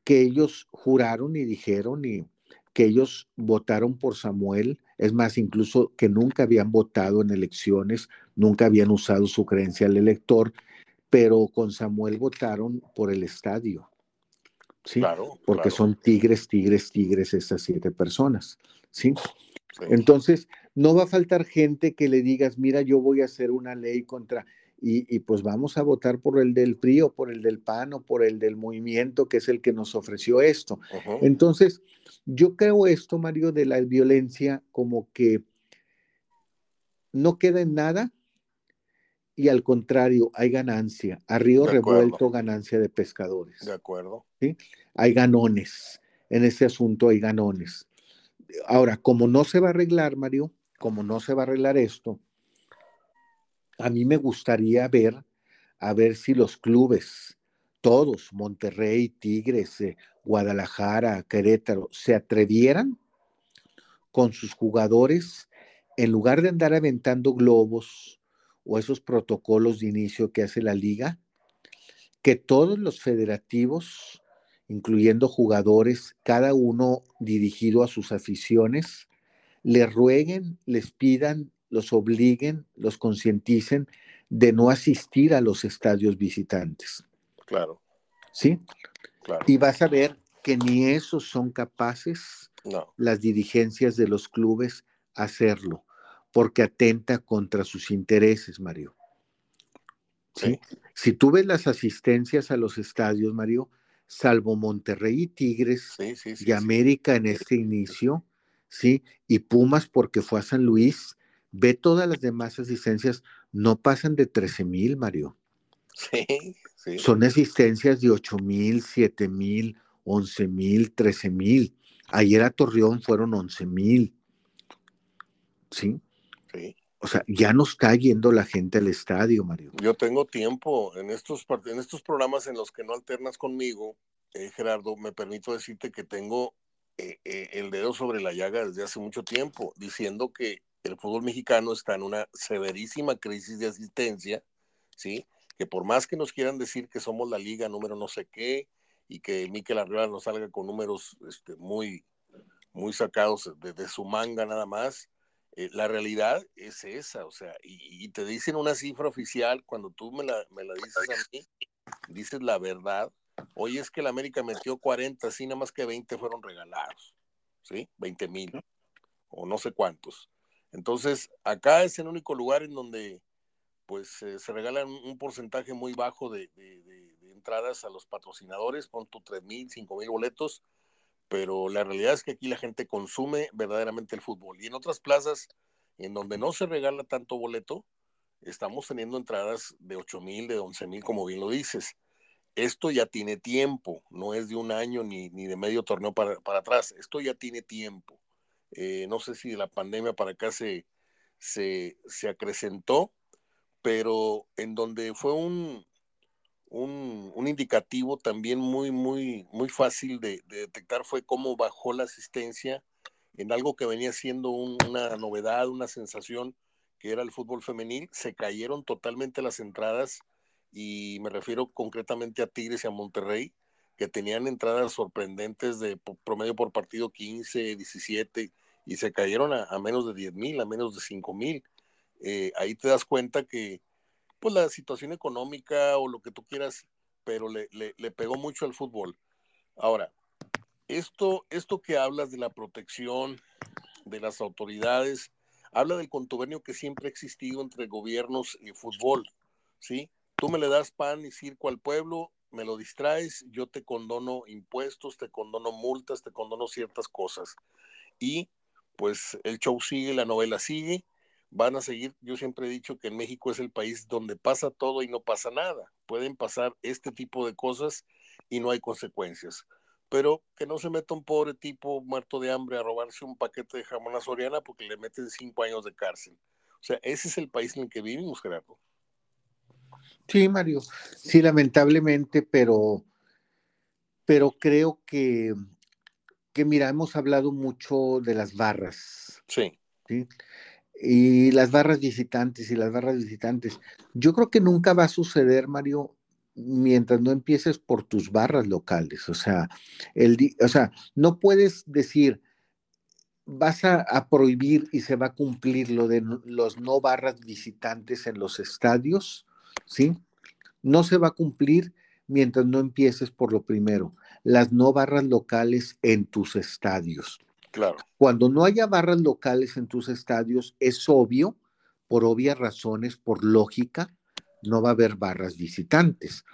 que ellos juraron y dijeron y que ellos votaron por Samuel, es más, incluso que nunca habían votado en elecciones, nunca habían usado su creencia al elector, pero con Samuel votaron por el estadio. ¿Sí? Claro. Porque claro. son tigres, tigres, tigres estas siete personas. ¿Sí? Sí. Entonces, no va a faltar gente que le digas, mira, yo voy a hacer una ley contra, y, y, pues vamos a votar por el del PRI o por el del PAN o por el del movimiento, que es el que nos ofreció esto. Entonces, yo creo esto, Mario, de la violencia como que no queda en nada y al contrario, hay ganancia. A río revuelto, ganancia de pescadores. De acuerdo. Hay ganones. En este asunto hay ganones. Ahora, como no se va a arreglar, Mario, como no se va a arreglar esto, a mí me gustaría ver, a ver si los clubes, todos, Monterrey, Tigres, eh, Guadalajara, Querétaro, se atrevieran con sus jugadores, en lugar de andar aventando globos o esos protocolos de inicio que hace la liga, que todos los federativos, incluyendo jugadores, cada uno dirigido a sus aficiones, les rueguen, les pidan, los obliguen, los concienticen de no asistir a los estadios visitantes. Claro. ¿Sí? Claro. Y vas a ver que ni esos son capaces No. las dirigencias de los clubes hacerlo, porque atenta contra sus intereses, Mario. ¿Sí? Si tú ves las asistencias a los estadios, Mario, salvo Monterrey y Tigres Sí, sí, sí. y. América en este inicio, ¿sí? Y Pumas porque fue a San Luis, ve todas las demás asistencias, no pasan de 13 mil, Mario. Sí, sí. Son asistencias de 8 mil, 7 mil, 11 mil, 13 mil. Ayer a Torreón fueron 11 mil. ¿Sí? sí. O sea, ya no está yendo la gente al estadio, Mario. Yo tengo tiempo en estos, en estos programas en los que no alternas conmigo, eh, Gerardo, me permito decirte que tengo eh, eh, el dedo sobre la llaga desde hace mucho tiempo, diciendo que el fútbol mexicano está en una severísima crisis de asistencia, ¿sí? Que por más que nos quieran decir que somos la liga número no sé qué y que Mikel Arriola nos salga con números este, muy, muy sacados de, de su manga nada más, eh, la realidad es esa, o sea, y, y, te dicen una cifra oficial, cuando tú me la, me la dices a mí, dices la verdad, hoy es que el América metió 40, así nada más que 20 fueron regalados, ¿sí? 20 mil, o no sé cuántos. Entonces, acá es el único lugar en donde pues eh, se regalan un porcentaje muy bajo de, entradas a los patrocinadores, pon tu 3 mil, 5 mil boletos, pero la realidad es que aquí la gente consume verdaderamente el fútbol. Y en otras plazas, en donde no se regala tanto boleto, estamos teniendo entradas de 8 mil, de 11 mil, como bien lo dices. Esto ya tiene tiempo, no es de un año ni, ni de medio torneo para, para, atrás, esto ya tiene tiempo. Eh, no sé si de la pandemia para acá se, se, se acrecentó, pero en donde fue un, un, indicativo también muy, muy, muy fácil de, de, detectar fue cómo bajó la asistencia en algo que venía siendo un, una novedad, una sensación que era el fútbol femenil. Se cayeron totalmente las entradas y me refiero concretamente a Tigres y a Monterrey, que tenían entradas sorprendentes de promedio por partido 15, 17 y se cayeron a, menos de 10 mil, a menos de 5 mil. Eh, ahí te das cuenta que pues la situación económica o lo que tú quieras, pero le, le, le, pegó mucho al fútbol. Ahora, esto, esto que hablas de la protección de las autoridades, habla del contubernio que siempre ha existido entre gobiernos y fútbol, ¿sí? Tú me le das pan y circo al pueblo, me lo distraes, yo te condono impuestos, te condono multas, te condono ciertas cosas. Y pues el show sigue, la novela sigue, van a seguir. Yo siempre he dicho que en México es el país donde pasa todo y no pasa nada. Pueden pasar este tipo de cosas y no hay consecuencias. Pero que no se meta un pobre tipo muerto de hambre a robarse un paquete de jamón a Soriana porque le meten cinco años de cárcel. O sea, ese es el país en el que vivimos, Gerardo. Sí, Mario. Sí, lamentablemente, pero, pero creo que, que, mira, hemos hablado mucho de las barras. Sí. ¿sí? Y las barras visitantes y las barras visitantes. Yo creo que nunca va a suceder, Mario, mientras no empieces por tus barras locales. O sea, el, o sea no puedes decir, vas a, a, prohibir y se va a cumplir lo de los no barras visitantes en los estadios, ¿sí? No se va a cumplir mientras no empieces por lo primero, las no barras locales en tus estadios. Claro. Cuando no haya barras locales en tus estadios, es obvio, por obvias razones, por lógica, no va a haber barras visitantes,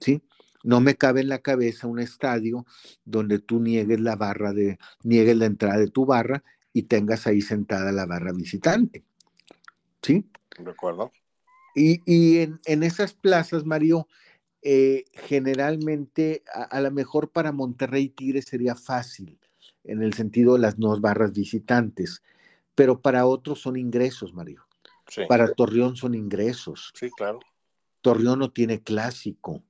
¿sí? No me cabe en la cabeza un estadio donde tú niegues la barra de, niegues la entrada de tu barra y tengas ahí sentada la barra visitante, ¿sí? De acuerdo. Y, y en, en, esas plazas, Mario, eh, generalmente, a, a lo mejor para Monterrey Tigres sería fácil, en el sentido de las no barras visitantes, pero para otros son ingresos, Mario. Sí. Para Torreón son ingresos. Sí, claro. Torreón no tiene clásico.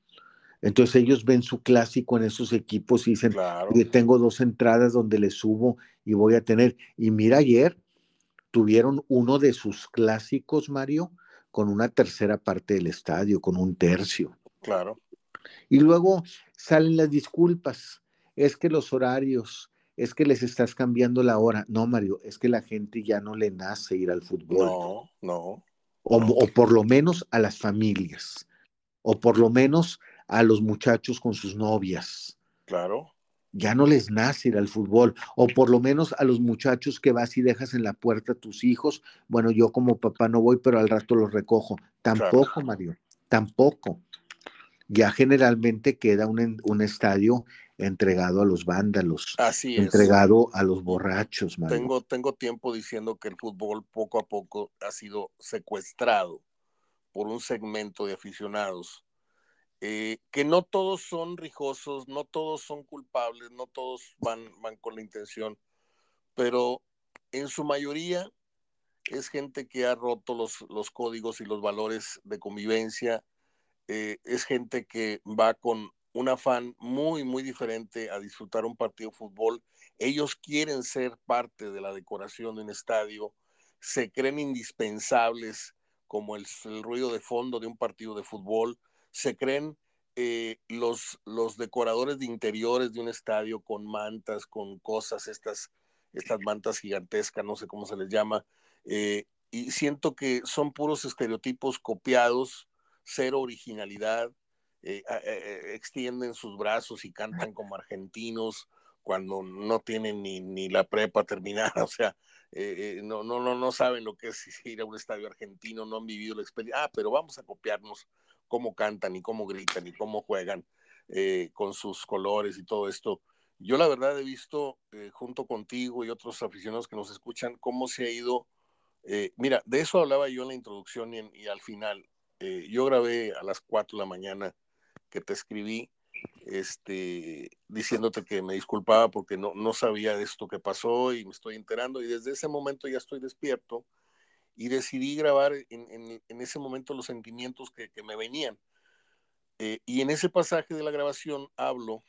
Entonces ellos ven su clásico en esos equipos y dicen, claro. tengo dos entradas donde le subo y voy a tener. Y mira, ayer tuvieron uno de sus clásicos, Mario, con una tercera parte del estadio, con un tercio. Claro. Y luego salen las disculpas. Es que los horarios, es que les estás cambiando la hora. No, Mario, es que la gente ya no le nace ir al fútbol. No, no. O, o, por lo menos a las familias, o por lo menos a los muchachos con sus novias. Claro. Ya no les nace ir al fútbol, o por lo menos a los muchachos que vas y dejas en la puerta a tus hijos. Bueno, yo como papá no voy, pero al rato los recojo. Tampoco, claro. Mario, tampoco. Ya generalmente queda un, un estadio entregado a los vándalos, Así es. entregado a los borrachos. Mario. Tengo, tengo tiempo diciendo que el fútbol poco a poco ha sido secuestrado por un segmento de aficionados, eh, que no todos son rijosos, no todos son culpables, no todos van, con la intención, pero en su mayoría es gente que ha roto los, códigos y los valores de convivencia, eh, es gente que va con un afán muy, muy diferente a disfrutar un partido de fútbol. Ellos quieren ser parte de la decoración de un estadio, se creen indispensables como el ruido de fondo de un partido de fútbol, se creen eh, los, los decoradores de interiores de un estadio con mantas, con cosas, estas, estas mantas gigantescas, no sé cómo se les llama, eh, y siento que son puros estereotipos copiados, cero originalidad, eh, extienden sus brazos y cantan como argentinos cuando no tienen ni, ni la prepa <laughs> terminada, o sea, no, no, no, no saben lo que es ir a un estadio argentino, no han vivido la experiencia, ah, pero vamos a copiarnos cómo cantan y cómo gritan y cómo juegan con sus colores y todo esto. Yo la verdad he visto junto contigo y otros aficionados que nos escuchan cómo se ha ido, mira, de eso hablaba yo en la introducción y, en, y al final. yo grabé a las 4 de la mañana que te escribí este, diciéndote que me disculpaba porque no, no sabía de esto que pasó y me estoy enterando y desde ese momento ya estoy despierto y decidí grabar en, ese momento los sentimientos que, que me venían. Eh, y en ese pasaje de la grabación hablo,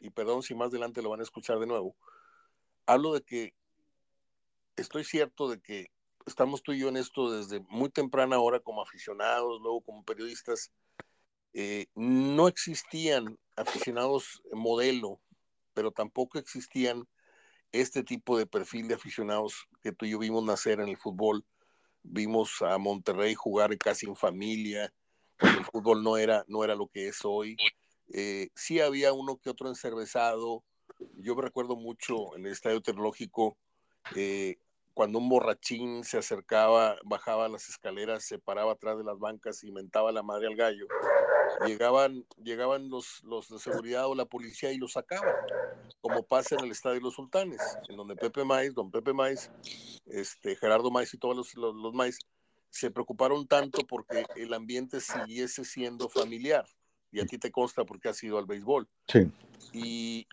y perdón si más adelante lo van a escuchar de nuevo, hablo de que estoy cierto de que estamos tú y yo en esto desde muy temprana hora como aficionados, luego como periodistas, eh, no existían aficionados modelo, pero tampoco existían este tipo de perfil de aficionados que tú y yo vimos nacer en el fútbol. Vimos a Monterrey jugar casi en familia, el fútbol no era, no era lo que es hoy. Eh, sí había uno que otro encervezado. Yo me recuerdo mucho en el Estadio Tecnológico, eh, cuando un borrachín se acercaba, bajaba las escaleras, se paraba atrás de las bancas y mentaba la madre al gallo, llegaban, llegaban los, los de seguridad o la policía y lo sacaban, como pasa en el Estadio de los Sultanes, en donde Pepe Maiz, don Pepe Maiz, este, Gerardo Maiz y todos los, los, los Maiz se preocuparon tanto porque el ambiente siguiese siendo familiar. Y a ti te consta porque has ido al béisbol. Sí. Y,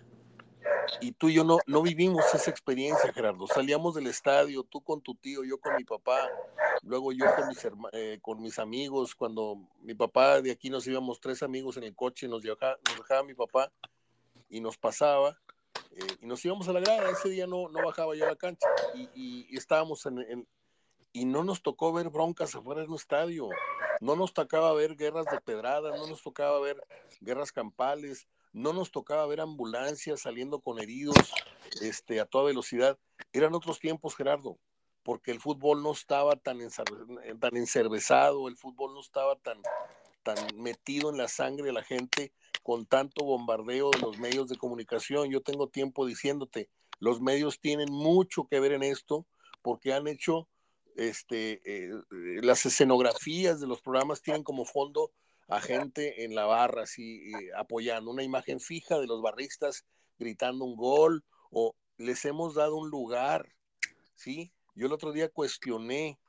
y tú y yo no, no vivimos esa experiencia, Gerardo. Salíamos del estadio, tú con tu tío, yo con mi papá, luego yo con mis, eh, con mis amigos. Cuando mi papá de aquí nos íbamos tres amigos en el coche, nos dejaba, nos dejaba mi papá y nos pasaba. Eh, y nos íbamos a la grada. Ese día no, no bajaba yo a la cancha y, y, y estábamos en, en, y no nos tocó ver broncas afuera de un estadio, no nos tocaba ver guerras de pedradas, no nos tocaba ver guerras campales, no nos tocaba ver ambulancias saliendo con heridos este, a toda velocidad. Eran otros tiempos, Gerardo, porque el fútbol no estaba tan, tan encervezado, el fútbol no estaba tan, tan metido en la sangre de la gente con tanto bombardeo de los medios de comunicación. Yo tengo tiempo diciéndote, los medios tienen mucho que ver en esto porque han hecho este, eh, las escenografías de los programas tienen como fondo a gente en la barra, así eh, apoyando una imagen fija de los barristas gritando un gol o les hemos dado un lugar, ¿sí? Yo el otro día cuestioné,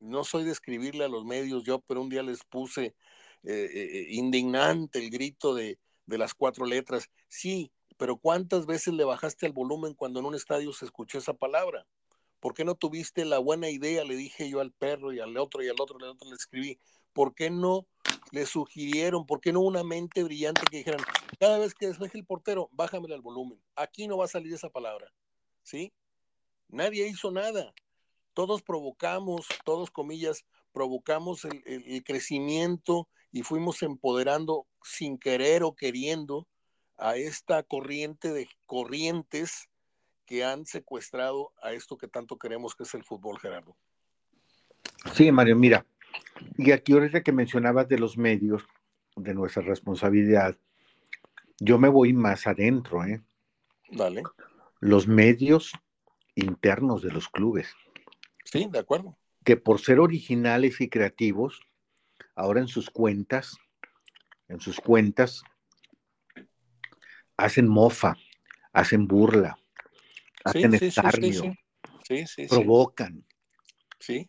no soy de escribirle a los medios yo, pero un día les puse eh, indignante el grito de, de las cuatro letras. Sí, pero ¿cuántas veces le bajaste el volumen cuando en un estadio se escuchó esa palabra? ¿Por qué no tuviste la buena idea? Le dije yo al perro y al otro y al otro, y al otro le escribí. ¿Por qué no le sugirieron? ¿Por qué no una mente brillante que dijeran, cada vez que despeje el portero, bájamele al volumen? Aquí no va a salir esa palabra. ¿Sí? Nadie hizo nada. Todos provocamos, todos comillas, provocamos el, el, crecimiento y fuimos empoderando sin querer o queriendo a esta corriente de corrientes que han secuestrado a esto que tanto queremos que es el fútbol, Gerardo. Sí, Mario, mira, y aquí ahorita que mencionabas de los medios, de nuestra responsabilidad, yo me voy más adentro, ¿eh? Dale. Los medios internos de los clubes. Sí, de acuerdo. Que por ser originales y creativos, ahora en sus cuentas, en sus cuentas, hacen mofa, hacen burla, hacen sí, escarnio, sí, sí, provocan, sí.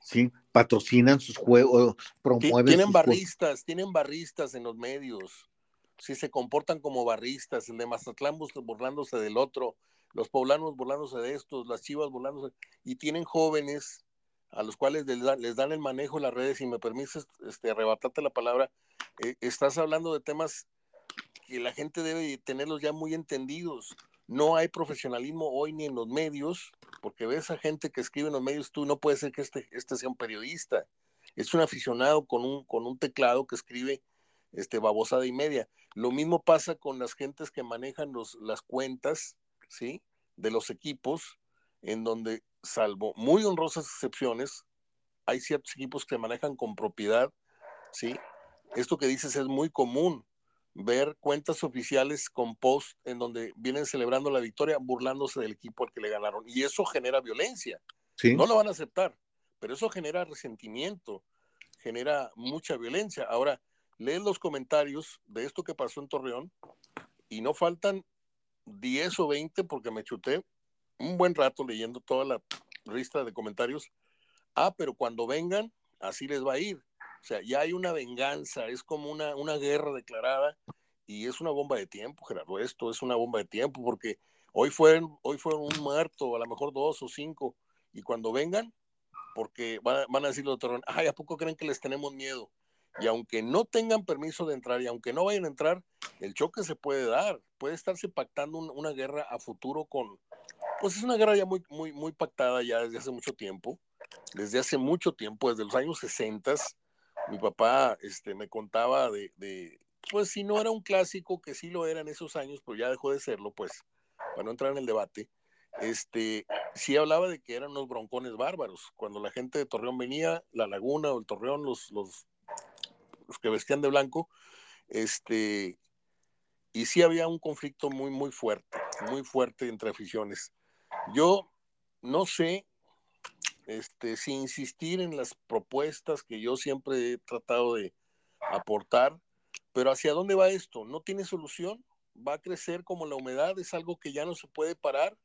Patrocinan sus juegos, promueven. Tienen sus barristas, juegos. tienen barristas en los medios. Sí, se comportan como barristas. El de Mazatlán burlándose del otro, los poblanos burlándose de estos, las chivas burlándose. Y tienen jóvenes a los cuales les dan, les dan el manejo de las redes. Si me permites este, arrebatarte la palabra, eh, estás hablando de temas que la gente debe tenerlos ya muy entendidos no hay profesionalismo hoy ni en los medios, porque ves a gente que escribe en los medios, tú no puedes ser que este, este sea un periodista, es un aficionado con un, con un teclado que escribe este, babosada y media. Lo mismo pasa con las gentes que manejan los, las cuentas, ¿sí? De los equipos, en donde, salvo muy honrosas excepciones, hay ciertos equipos que manejan con propiedad, ¿sí? Esto que dices es muy común ver cuentas oficiales con post en donde vienen celebrando la victoria burlándose del equipo al que le ganaron. Y eso genera violencia. ¿Sí? No lo van a aceptar, pero eso genera resentimiento, genera mucha violencia. Ahora, lees los comentarios de esto que pasó en Torreón y no faltan 10 o 20 porque me chuté un buen rato leyendo toda la lista de comentarios. Ah, pero cuando vengan, así les va a ir. O sea, ya hay una venganza, es como una, una guerra declarada y es una bomba de tiempo, Gerardo. Esto es una bomba de tiempo porque hoy fueron, hoy fueron un muerto, a lo mejor dos o cinco, y cuando vengan, porque van a, van a decir los terror, ay, ¿a poco creen que les tenemos miedo? Y aunque no tengan permiso de entrar y aunque no vayan a entrar, el choque se puede dar. Puede estarse pactando un, una guerra a futuro con, pues es una guerra ya muy, muy, muy pactada ya desde hace mucho tiempo, desde hace mucho tiempo, desde los años 60 mi papá este, me contaba de, pues si no era un clásico, que sí lo era en esos años, pero ya dejó de serlo, pues, para no entrar en el debate, este, sí hablaba de que eran unos broncones bárbaros. Cuando la gente de Torreón venía, la Laguna o el Torreón, los, los, los que vestían de blanco, este, y sí había un conflicto muy, muy fuerte, muy fuerte entre aficiones. Yo no sé este, sin insistir en las propuestas que yo siempre he tratado de aportar, pero ¿hacia dónde va esto? ¿No tiene solución? ¿Va a crecer como la humedad? ¿Es algo que ya no se puede parar?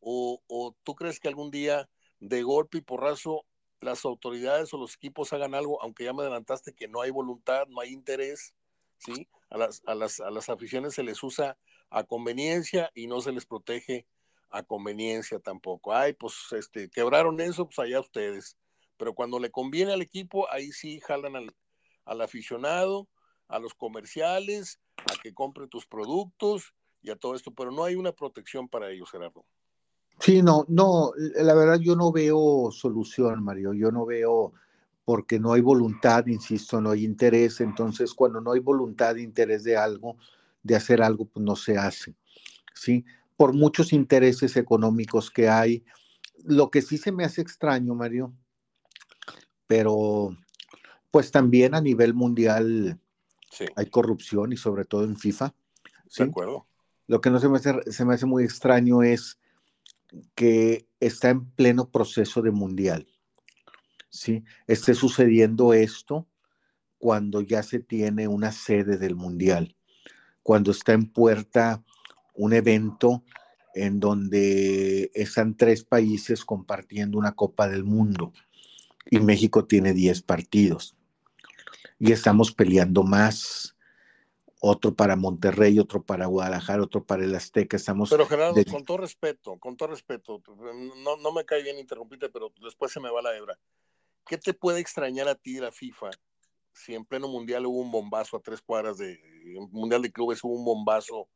¿O, o tú crees que algún día de golpe y porrazo las autoridades o los equipos hagan algo, aunque ya me adelantaste que no hay voluntad, no hay interés, ¿sí? A las, a las, a las aficiones se les usa a conveniencia y no se les protege a conveniencia tampoco. Ay, pues este, quebraron eso, pues allá ustedes. Pero cuando le conviene al equipo, ahí sí jalan al, al aficionado, a los comerciales, a que compre tus productos y a todo esto, pero no hay una protección para ellos, Gerardo. Sí, no, no, la verdad yo no veo solución, Mario, yo no veo, porque no hay voluntad, insisto, no hay interés, entonces cuando no hay voluntad, interés de algo, de hacer algo, pues no se hace, ¿sí? Por muchos intereses económicos que hay, lo que sí se me hace extraño, Mario, pero pues también a nivel mundial hay corrupción y sobre todo en FIFA. ¿sí? De acuerdo. Lo que no se me, hace, se me hace muy extraño es que está en pleno proceso de mundial. ¿sí? Esté sucediendo esto cuando ya se tiene una sede del mundial, cuando está en puerta un evento en donde están tres países compartiendo una Copa del Mundo y México tiene 10 partidos y estamos peleando más otro para Monterrey, otro para Guadalajara, otro para el Azteca. Estamos pero Gerardo, con todo respeto, con todo respeto, no, no me cae bien interrumpirte, pero después se me va la hebra. ¿Qué te puede extrañar a ti de la FIFA si en pleno mundial hubo un bombazo a tres cuadras de mundial de clubes hubo un bombazo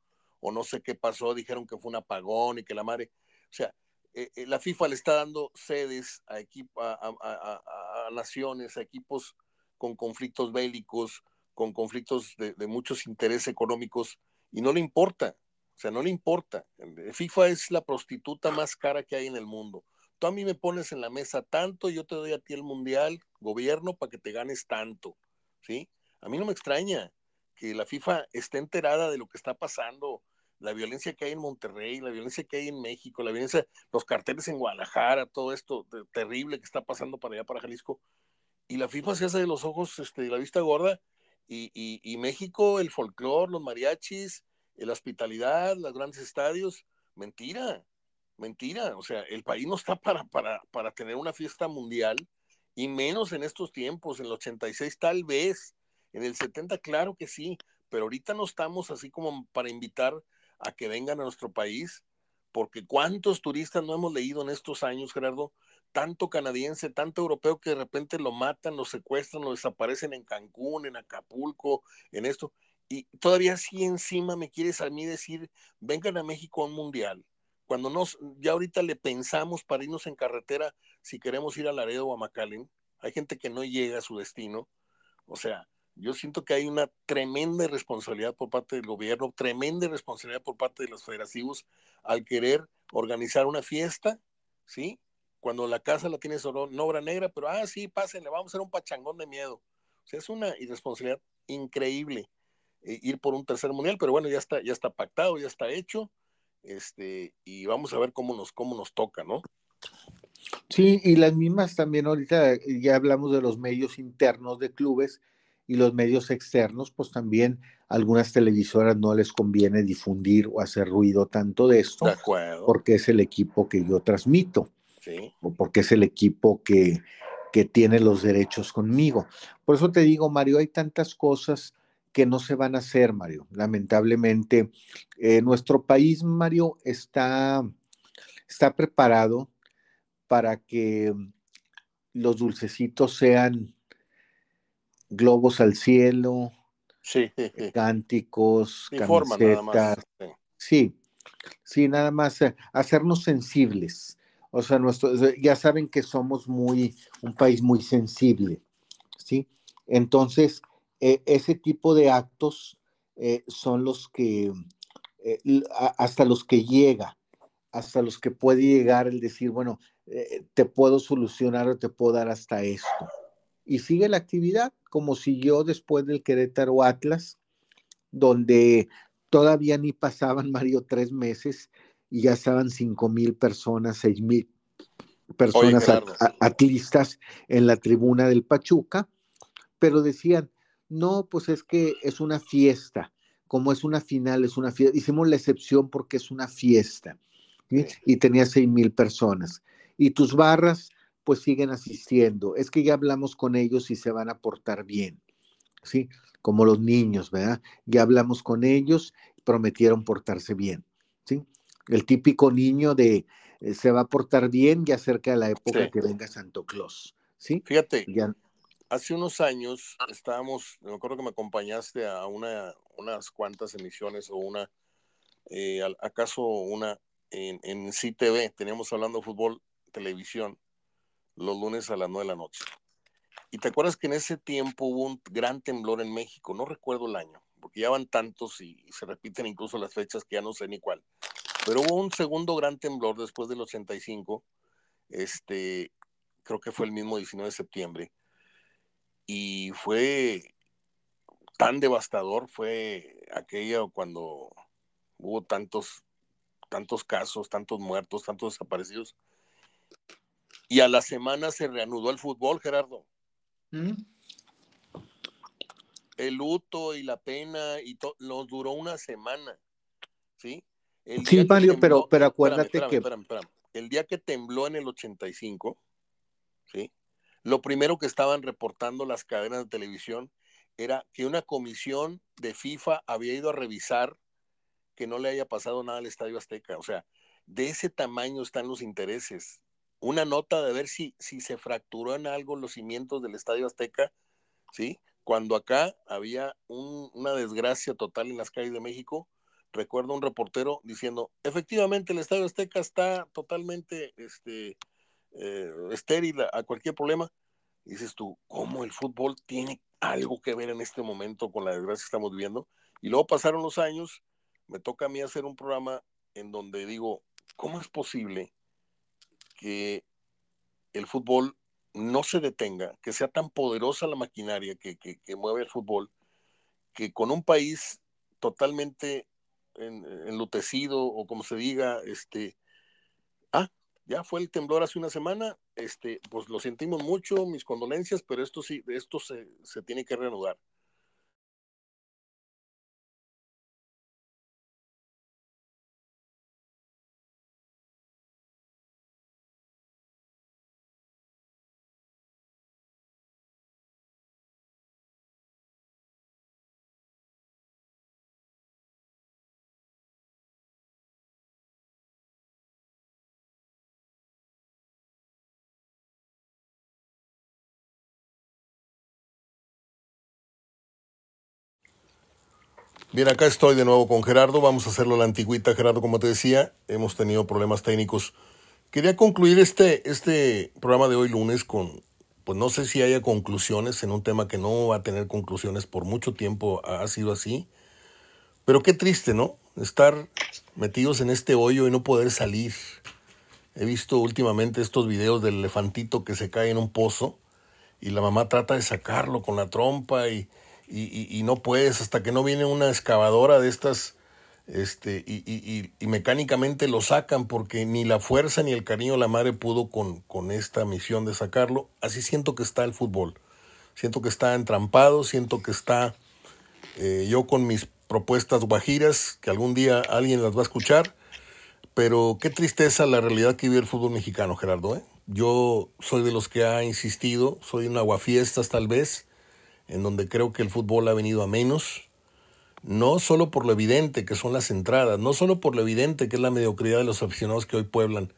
o no sé qué pasó, dijeron que fue un apagón y que la madre, o sea, eh, eh, la FIFA le está dando sedes a, equipo, a, naciones, a equipos con conflictos bélicos, con conflictos de, muchos intereses económicos y no le importa, o sea, no le importa. FIFA es la prostituta más cara que hay en el mundo. Tú a mí me pones en la mesa tanto, yo te doy a ti el mundial, gobierno, para que te ganes tanto, ¿sí? A mí no me extraña que la FIFA esté enterada de lo que está pasando, la violencia que hay en Monterrey, la violencia que hay en México, la violencia, los carteles en Guadalajara, todo esto terrible que está pasando para allá, para Jalisco, y la FIFA se hace de los ojos, este, la vista gorda, y, México, el folclore, los mariachis, la hospitalidad, los grandes estadios, mentira, mentira. O sea, el país no está para, para, para tener una fiesta mundial, y menos en estos tiempos, en el 86 tal vez, en el 70 claro que sí, pero ahorita no estamos así como para invitar a que vengan a nuestro país, porque cuántos turistas no hemos leído en estos años, Gerardo, tanto canadiense, tanto europeo que de repente lo matan, lo secuestran, lo desaparecen en Cancún, en Acapulco, en esto. Y todavía así encima me quieres a mí decir, vengan a México a un mundial. Cuando nos, ya ahorita le pensamos para irnos en carretera si queremos ir a Laredo o a McAllen, hay gente que no llega a su destino. O sea, yo siento que hay una tremenda responsabilidad por parte del gobierno, tremenda responsabilidad por parte de los federativos al querer organizar una fiesta, ¿sí? cuando la casa la tienes solo en obra negra, pero ah, sí, pásenle, vamos a hacer un pachangón de miedo. O sea, es una irresponsabilidad increíble eh, ir por un tercer mundial, pero bueno, ya está, ya está pactado, ya está hecho, este, y vamos a ver cómo nos, cómo nos toca, ¿no? Sí, y las mismas también ahorita ya hablamos de los medios internos de clubes y los medios externos, pues también algunas televisoras no les conviene difundir o hacer ruido tanto de esto, porque es el equipo que yo transmito porque es el equipo que, tiene los derechos conmigo. Por eso te digo, Mario, hay tantas cosas que no se van a hacer, Mario. Lamentablemente, eh, nuestro país, Mario, está, está preparado para que los dulcecitos sean globos al cielo, sí. cánticos, camisetas. sí. sí, nada más eh, hacernos sensibles o sea, nuestro, ya saben que somos muy, un país muy sensible, ¿sí? Entonces, eh, ese tipo de actos eh, son los que, eh, hasta los que llega, hasta los que puede llegar el decir, bueno, te puedo solucionar o te puedo dar hasta esto. Y sigue la actividad, como siguió después del Querétaro Atlas, donde todavía ni pasaban, <laughs> Mario, tres meses y ya estaban cinco mil personas, seis mil personas atlistas en la tribuna del Pachuca, pero decían, no, pues es que es una fiesta, como es una final, es una fiesta, hicimos la excepción porque es una fiesta, y tenía seis mil personas. Y tus barras, pues siguen asistiendo. Es que ya hablamos con ellos y se van a portar bien, ¿sí? Como los niños, ¿verdad? Ya hablamos con ellos, prometieron portarse bien, ¿sí? El típico niño de eh, se va a portar bien ya cerca de la época que venga Santo Claus, ¿sí? Fíjate, hace unos años estábamos, me acuerdo que me acompañaste a una, unas cuantas emisiones o una, eh, acaso una en, en CTV, teníamos hablando de fútbol, televisión, los lunes a las 9 de la noche. Y te acuerdas que en ese tiempo hubo un gran temblor en México, no recuerdo el año, porque ya van tantos y, se repiten incluso las fechas que ya no sé ni cuál. Pero hubo un segundo gran temblor después del 85, este, creo que fue el mismo 19 de septiembre, y fue tan devastador, fue aquello cuando hubo tantos, tantos casos, tantos muertos, tantos desaparecidos, y a la semana se reanudó el fútbol, Gerardo. Mm. El luto y la pena y todo, nos duró una semana, ¿sí? sí, Mario, pero, pero acuérdate que... El día que tembló en el 85, ¿sí? Lo primero que estaban reportando las cadenas de televisión era que una comisión de FIFA había ido a revisar que no le haya pasado nada al Estadio Azteca. O sea, de ese tamaño están los intereses una nota de ver si, si se fracturó en algo los cimientos del Estadio Azteca, ¿sí? Cuando acá había una desgracia total en las calles de México, recuerdo un reportero diciendo, efectivamente el Estadio Azteca está totalmente este, eh, estéril a, cualquier problema. dices tú, ¿cómo el fútbol tiene algo que ver en este momento con la desgracia que estamos viviendo? Y luego pasaron los años, me toca a mí hacer un programa en donde digo, ¿cómo es posible que el fútbol no se detenga, que sea tan poderosa la maquinaria que, mueve el fútbol, que con un país totalmente enlutecido o como se diga, este, ah, ya fue el temblor hace una semana, este, pues lo sentimos mucho, mis condolencias, pero esto sí, esto se, se tiene que reanudar. Bien, acá estoy de nuevo con Gerardo. Vamos a hacerlo a la antigüita, Gerardo, como te decía. Hemos tenido problemas técnicos. Quería concluir este, este programa de hoy lunes con, pues no sé si haya conclusiones en un tema que no va a tener conclusiones por mucho tiempo, ha sido así. Pero qué triste, ¿no? Estar metidos en este hoyo y no poder salir. He visto últimamente estos videos del elefantito que se cae en un pozo y la mamá trata de sacarlo con la trompa y y, no puedes hasta que no viene una excavadora de estas este, y, mecánicamente lo sacan porque ni la fuerza ni el cariño de la madre pudo con, con esta misión de sacarlo. Así siento que está el fútbol. Siento que está entrampado, siento que está eh, yo con mis propuestas guajiras, que algún día alguien las va a escuchar, pero qué tristeza la realidad que vive el fútbol mexicano, Gerardo. ¿eh? Yo soy de los que ha insistido, soy un aguafiestas tal vez, en donde creo que el fútbol ha venido a menos, no solo por lo evidente que son las entradas, no solo por lo evidente que es la mediocridad de los aficionados que hoy pueblan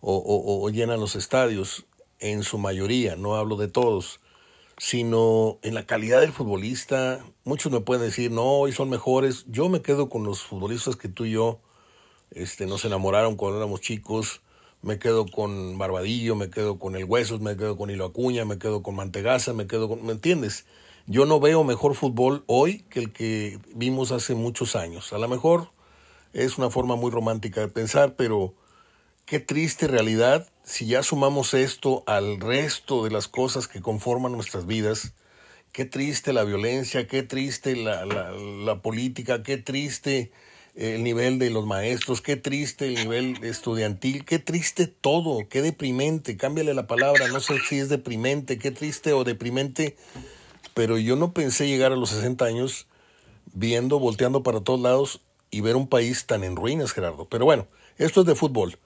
o, llenan los estadios, en su mayoría, no hablo de todos, sino en la calidad del futbolista. Muchos me pueden decir, no, hoy son mejores. Yo me quedo con los futbolistas que tú y yo este, nos enamoraron cuando éramos chicos. Me quedo con Barbadillo, me quedo con El Huesos, me quedo con Hilo Acuña, me quedo con Mantegaza, me quedo con... ¿Me entiendes? Yo no veo mejor fútbol hoy que el que vimos hace muchos años. A lo mejor es una forma muy romántica de pensar, pero qué triste realidad si ya sumamos esto al resto de las cosas que conforman nuestras vidas. Qué triste la violencia, qué triste la, la, política, qué triste el nivel de los maestros, qué triste el nivel estudiantil, qué triste todo, qué deprimente, cámbiale la palabra, no sé si es deprimente, qué triste o deprimente, pero yo no pensé llegar a los 60 años viendo, volteando para todos lados y ver un país tan en ruinas, Gerardo. Pero bueno, esto es de fútbol.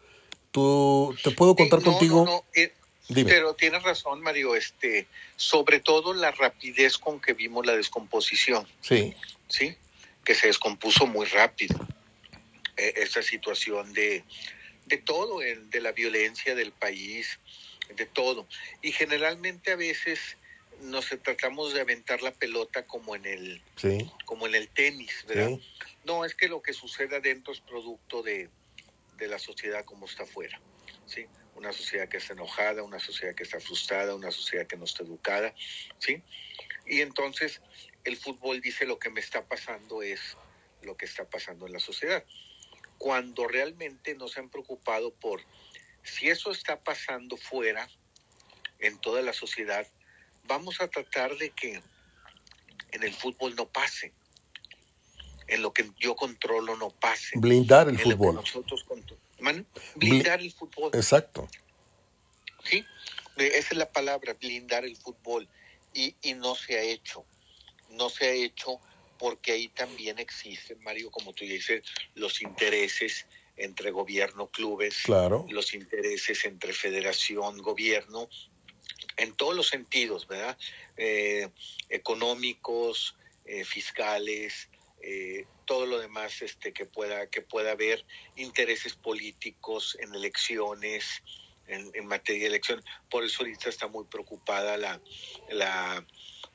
Tú, ¿Te puedo contar contigo? Eh, pero tienes razón, Mario, este, sobre todo la rapidez con que vimos la descomposición. Sí. Sí, que se descompuso muy rápido. E, esa situación de, de todo, de la violencia del país, de todo. Y generalmente a veces nos tratamos de aventar la pelota como en el, como en el tenis, ¿verdad? No, es que lo que sucede adentro es producto de, de la sociedad como está afuera. ¿sí? Una sociedad que está enojada, una sociedad que está frustrada, una sociedad que no está educada, ¿sí? Y entonces el fútbol dice lo que me está pasando es lo que está pasando en la sociedad. Cuando realmente no se han preocupado por si eso está pasando fuera, en toda la sociedad, vamos a tratar de que en el fútbol no pase. En lo que yo controlo no pase. Blindar el fútbol. nosotros blindar el fútbol. Exacto. Sí, esa es la palabra, blindar el fútbol. Y, y no se ha hecho. No se ha hecho porque ahí también existen, Mario, como tú dices, los intereses entre gobierno, clubes, claro. los intereses entre federación, gobierno, en todos los sentidos, ¿verdad? Eh, económicos, eh, fiscales, eh, todo lo demás este, que, pueda, que pueda haber intereses políticos en elecciones, en, materia de elección. Por eso ahorita está muy preocupada la, la,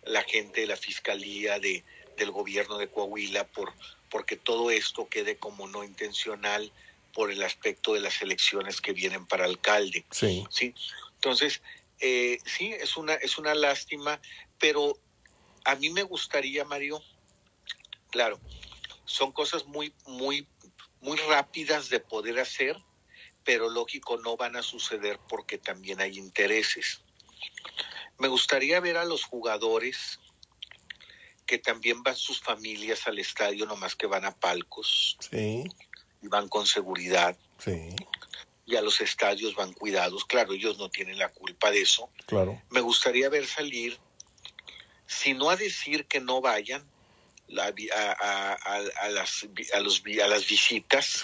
la gente de la fiscalía de, del gobierno de Coahuila por porque todo esto quede como no intencional por el aspecto de las elecciones que vienen para alcalde. Sí. ¿sí? Entonces, eh, sí, es una, es una lástima, pero a mí me gustaría, Mario, claro, son cosas muy, muy, muy rápidas de poder hacer, pero lógico no van a suceder porque también hay intereses. Me gustaría ver a los jugadores que también van sus familias al estadio, nomás que van a palcos. Sí. Y van con seguridad. Sí. Y a los estadios van cuidados. Claro, ellos no tienen la culpa de eso. Claro. Me gustaría ver salir, si no a decir que no vayan, a, las, a, los, a las visitas,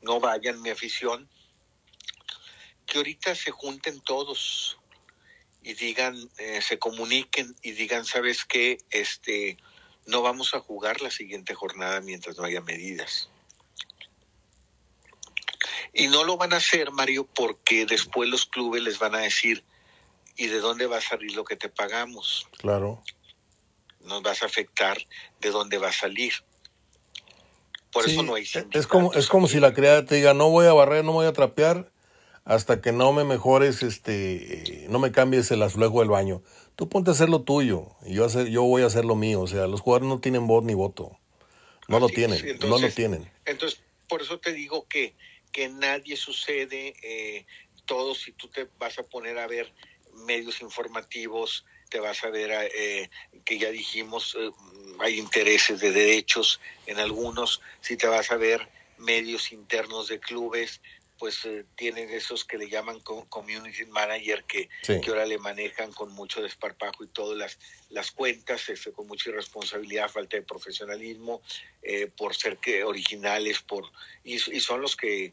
no vayan mi afición, que ahorita se junten todos y digan, eh, se comuniquen y digan, ¿sabes qué? Este, no vamos a jugar la siguiente jornada mientras no haya medidas. Y no lo van a hacer, Mario, porque después los clubes les van a decir, ¿y de dónde va a salir lo que te pagamos? Claro nos vas a afectar de dónde va a salir. Por eso no hay Es como, es como si la criada te diga, no voy a barrer, no voy a trapear hasta que no me mejores, este, no me cambies el azulejo del baño. Tú ponte a hacer lo tuyo y yo, hacer, yo voy a hacer lo mío. O sea, los jugadores no tienen voz ni voto. No lo tienen, no lo tienen. Entonces, por eso te digo que, que nadie sucede, eh, todo si tú te vas a poner a ver medios informativos, te vas a ver eh, que ya dijimos, eh, hay intereses de derechos en algunos, si te vas a ver medios internos de clubes, pues eh, tienen esos que le llaman community manager que, que ahora le manejan con mucho desparpajo y todas las, las cuentas, este, con mucha irresponsabilidad, falta de profesionalismo, por ser que originales, por y, y, son los que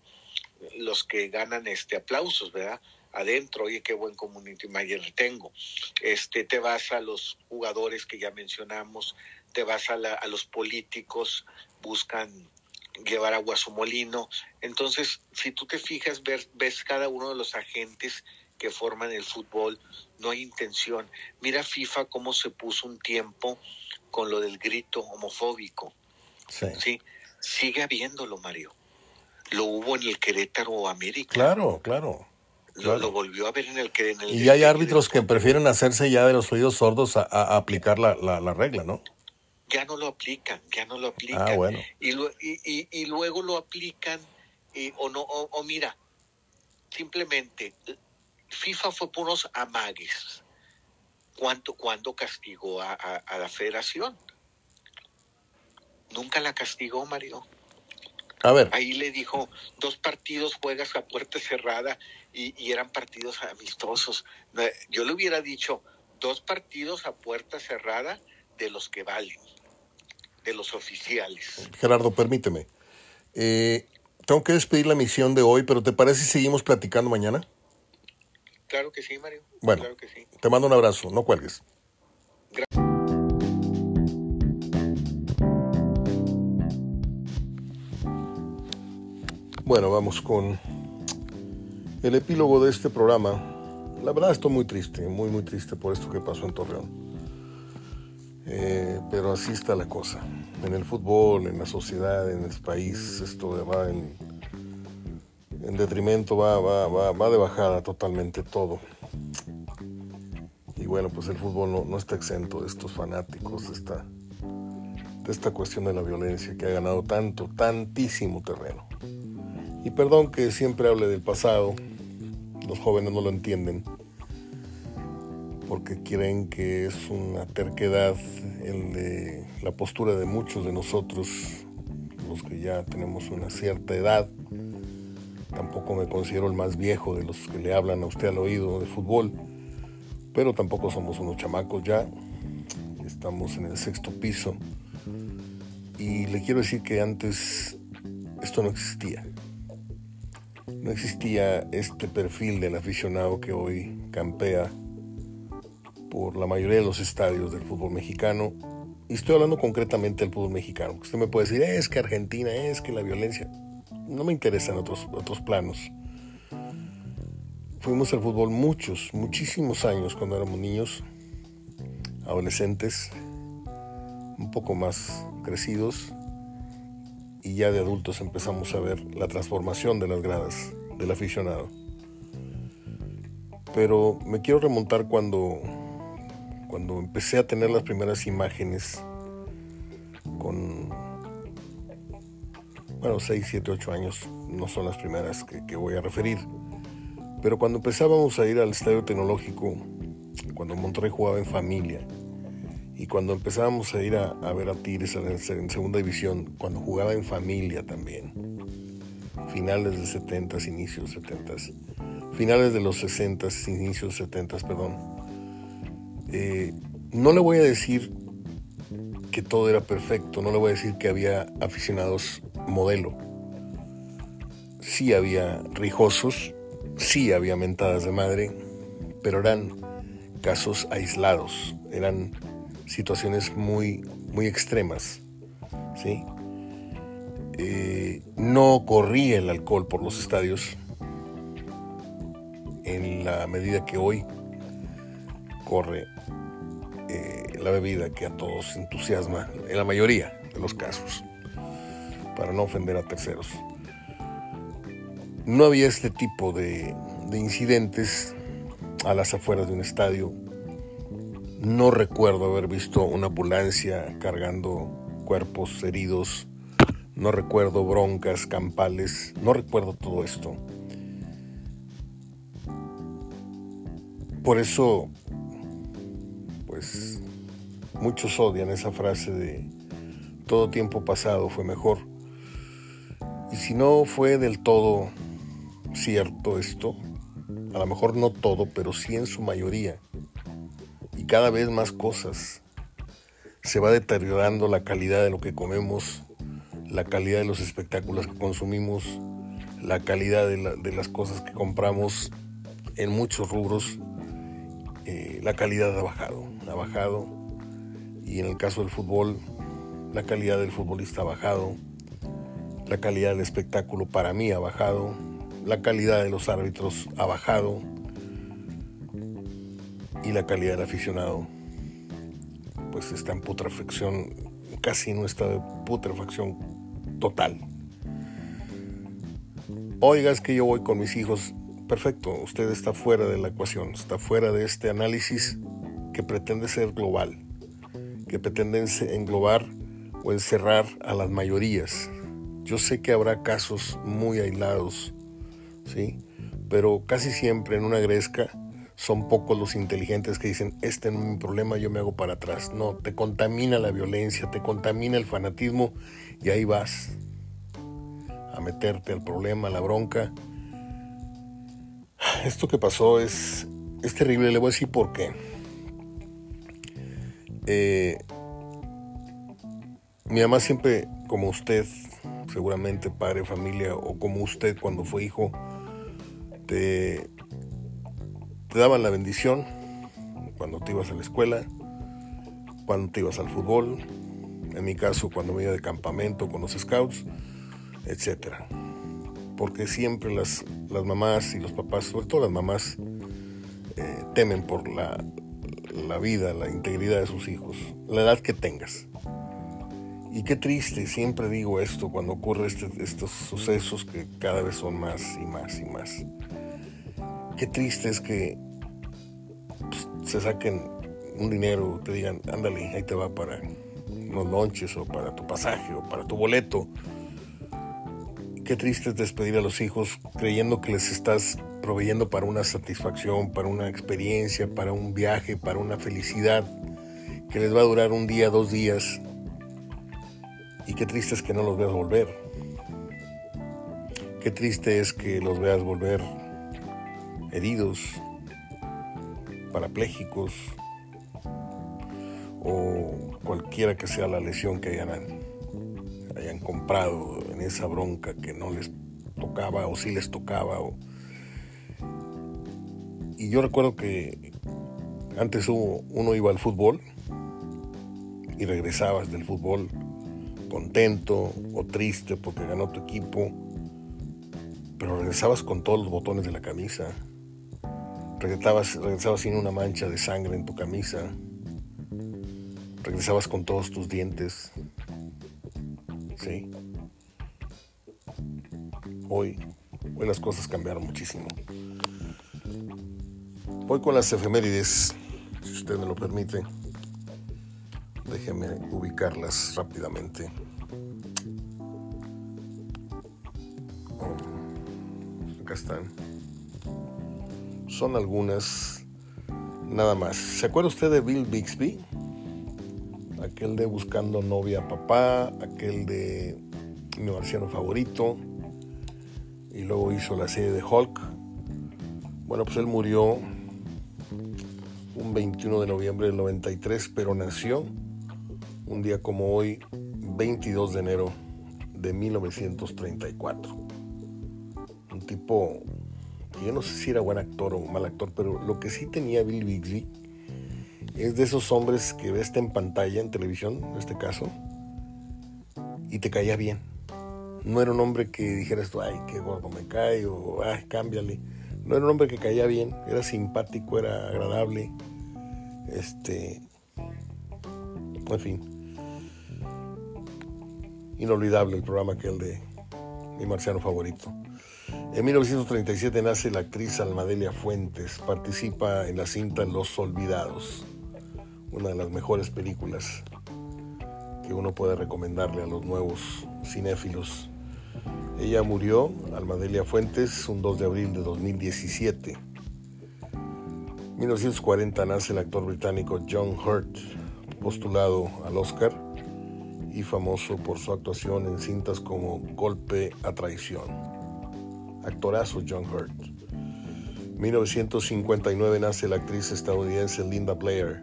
los que ganan este aplausos, ¿verdad? adentro, oye, qué buen community manager tengo. Este, te vas a los jugadores que ya mencionamos, te vas a, a los políticos, buscan llevar agua a su molino. Entonces, si tú te fijas, ves, ves cada uno de los agentes que forman el fútbol, no hay intención. Mira FIFA cómo se puso un tiempo con lo del grito homofóbico. Sí. ¿sí? Sigue habiéndolo, Mario. Lo hubo en el Querétaro América. Claro, claro. Lo, volvió a ver en el que... En el y hay árbitros que prefieren hacerse ya de los oídos sordos a, aplicar la, regla, ¿no? Ya no lo aplican, ya no lo aplican. Ah, bueno. Y, y, luego lo aplican o no, o, mira, simplemente FIFA fue por unos amagues. ¿Cuánto, ¿Cuándo castigó a, a, la federación? Nunca la castigó, Mario. A ver. Ahí le dijo, dos partidos juegas a puerta cerrada y, y eran partidos amistosos. Yo le hubiera dicho, dos partidos a puerta cerrada de los que valen, de los oficiales. Gerardo, permíteme. Eh, tengo que despedir la misión de hoy, pero ¿te parece si seguimos platicando mañana? Claro que sí, Mario. Bueno, claro que sí. te mando un abrazo, no cuelgues. Gracias. Bueno, vamos con el epílogo de este programa. La verdad estoy muy triste, muy muy triste por esto que pasó en Torreón. Eh, pero así está la cosa. En el fútbol, en la sociedad, en el país, esto va en, en detrimento, va, va, va, va, de bajada totalmente todo. Y bueno, pues el fútbol no, no está exento de estos fanáticos, de esta, de esta cuestión de la violencia que ha ganado tanto, tantísimo terreno. Y perdón que siempre hable del pasado, los jóvenes no lo entienden, porque creen que es una terquedad la postura de muchos de nosotros, los que ya tenemos una cierta edad. Tampoco me considero el más viejo de los que le hablan a usted al oído de fútbol, pero tampoco somos unos chamacos ya. Estamos en el sexto piso. Y le quiero decir que antes esto no existía no existía este perfil del aficionado que hoy campea por la mayoría de los estadios del fútbol mexicano. Y estoy hablando concretamente del fútbol mexicano. Usted me puede decir, es que Argentina, es que la violencia. No me interesan otros, otros planos. Fuimos al fútbol muchos, muchísimos años cuando éramos niños, adolescentes, un poco más crecidos, y ya de adultos empezamos a ver la transformación de las gradas del aficionado. Pero me quiero remontar cuando, cuando empecé a tener las primeras imágenes con, bueno, 6, 7, 8 años, no son las primeras que, voy a referir. Pero cuando empezábamos a ir al estadio tecnológico, cuando Monterrey jugaba en familia, y cuando empezábamos a ir a, ver a Tigres en, en, segunda división, cuando jugaba en familia también, finales de 70, inicios 70, finales de los 60, inicios 70, perdón, eh, no le voy a decir que todo era perfecto, no le voy a decir que había aficionados modelo. Sí había rijosos, sí había mentadas de madre, pero eran casos aislados, eran situaciones muy, muy extremas. ¿sí? Eh, no corría el alcohol por los estadios en la medida que hoy corre la bebida que a todos entusiasma, en la mayoría de los casos, para no ofender a terceros. No había este tipo de, de incidentes a las afueras de un estadio no recuerdo haber visto una ambulancia cargando cuerpos heridos. No recuerdo broncas, campales. No recuerdo todo esto. Por eso, muchos odian esa frase de todo tiempo pasado fue mejor. Y si no fue del todo cierto esto, a lo mejor no todo, pero sí en su mayoría, y cada vez más cosas. Se va deteriorando la calidad de lo que comemos, la calidad de los espectáculos que consumimos, la calidad de, la, las cosas que compramos en muchos rubros. Eh, la calidad ha bajado, ha bajado. Y en el caso del fútbol, la calidad del futbolista ha bajado, la calidad del espectáculo para mí ha bajado, la calidad de los árbitros ha bajado y la calidad del aficionado pues está en putrefacción, casi no está de putrefacción total. Oiga, es que yo voy con mis hijos. Perfecto, usted está fuera de la ecuación, está fuera de este análisis que pretende ser global, que pretende englobar o encerrar a las mayorías. Yo sé que habrá casos muy aislados, ¿sí? Pero casi siempre en una gresca son pocos los inteligentes que dicen, este no es mi problema, yo me hago para atrás. No, te contamina la violencia, te contamina el fanatismo y ahí vas. a meterte al problema, a la bronca. Esto que pasó es, es terrible, le voy a decir por qué. Eh, mi mamá siempre, como usted, seguramente padre, familia, o como usted cuando fue hijo, te, daban la bendición cuando te ibas a la escuela, cuando te ibas al fútbol, en mi caso cuando me iba de campamento con los scouts, etc. Porque siempre las, las mamás y los papás, sobre todo las mamás, eh, temen por la, la vida, la integridad de sus hijos, la edad que tengas. Y qué triste, siempre digo esto cuando ocurren este, estos sucesos que cada vez son más y más y más. Qué triste es que pues, se saquen un dinero, te digan, ándale, ahí te va para unos lonches o para tu pasaje o para tu boleto. Qué triste es despedir a los hijos creyendo que les estás proveyendo para una satisfacción, para una experiencia, para un viaje, para una felicidad que les va a durar un día, dos días. Y qué triste es que no los veas volver. Qué triste es que los veas volver heridos, parapléjicos o cualquiera que sea la lesión que hayan, hayan comprado esa bronca que no les tocaba o si les tocaba. Y yo recuerdo que antes uno iba al fútbol y regresabas del fútbol contento o triste porque ganó tu equipo, pero regresabas con todos los botones de la camisa, regresabas, regresabas sin una mancha de sangre en tu camisa, regresabas con todos tus dientes, ¿sí? Hoy, hoy las cosas cambiaron muchísimo. Voy con las efemérides, si usted me lo permite. Déjeme ubicarlas rápidamente. Oh, acá están. Son algunas nada más. ¿Se acuerda usted de Bill Bixby? Aquel de Buscando novia a papá, aquel de Mi marciano favorito, y luego hizo la serie de Hulk. Bueno, pues él murió un 21 de noviembre del 93, pero nació un día como hoy, 22 de enero de 1934. Un tipo yo no sé si era buen actor o mal actor, pero lo que sí tenía Bill Bixby es de esos hombres que ves en pantalla, en televisión, en este caso, y te caía bien. No era un hombre que dijeras tú, ay, qué gordo me cae, o ay, cámbiale. No era un hombre que caía bien, era simpático, era agradable. Este. En fin inolvidable el programa que el de mi marciano favorito. En 1937 nace la actriz Almadelia Fuentes, participa en la cinta Los Olvidados, una de las mejores películas que uno puede recomendarle a los nuevos cinéfilos. Ella murió, Almadelia Fuentes, un 2 de abril de 2017. 1940 nace el actor británico John Hurt, postulado al Oscar y famoso por su actuación en cintas como Golpe a Traición. Actorazo John Hurt. 1959 nace la actriz estadounidense Linda Blair,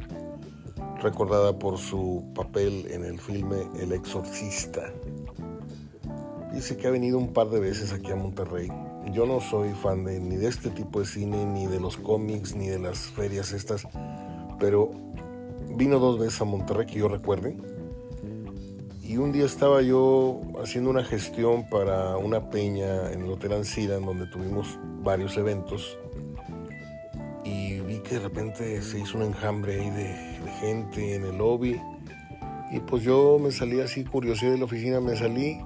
recordada por su papel en el filme El Exorcista. Dice que ha venido un par de veces aquí a Monterrey. Yo no soy fan de, ni de este tipo de cine, ni de los cómics, ni de las ferias estas, pero vino dos veces a Monterrey que yo recuerde y un día estaba yo haciendo una gestión para una peña en el Hotel Ancira, en donde tuvimos varios eventos. Y vi que de repente se hizo un enjambre ahí de, gente en el lobby. Y pues yo me salí así, curiosidad de la oficina, me salí.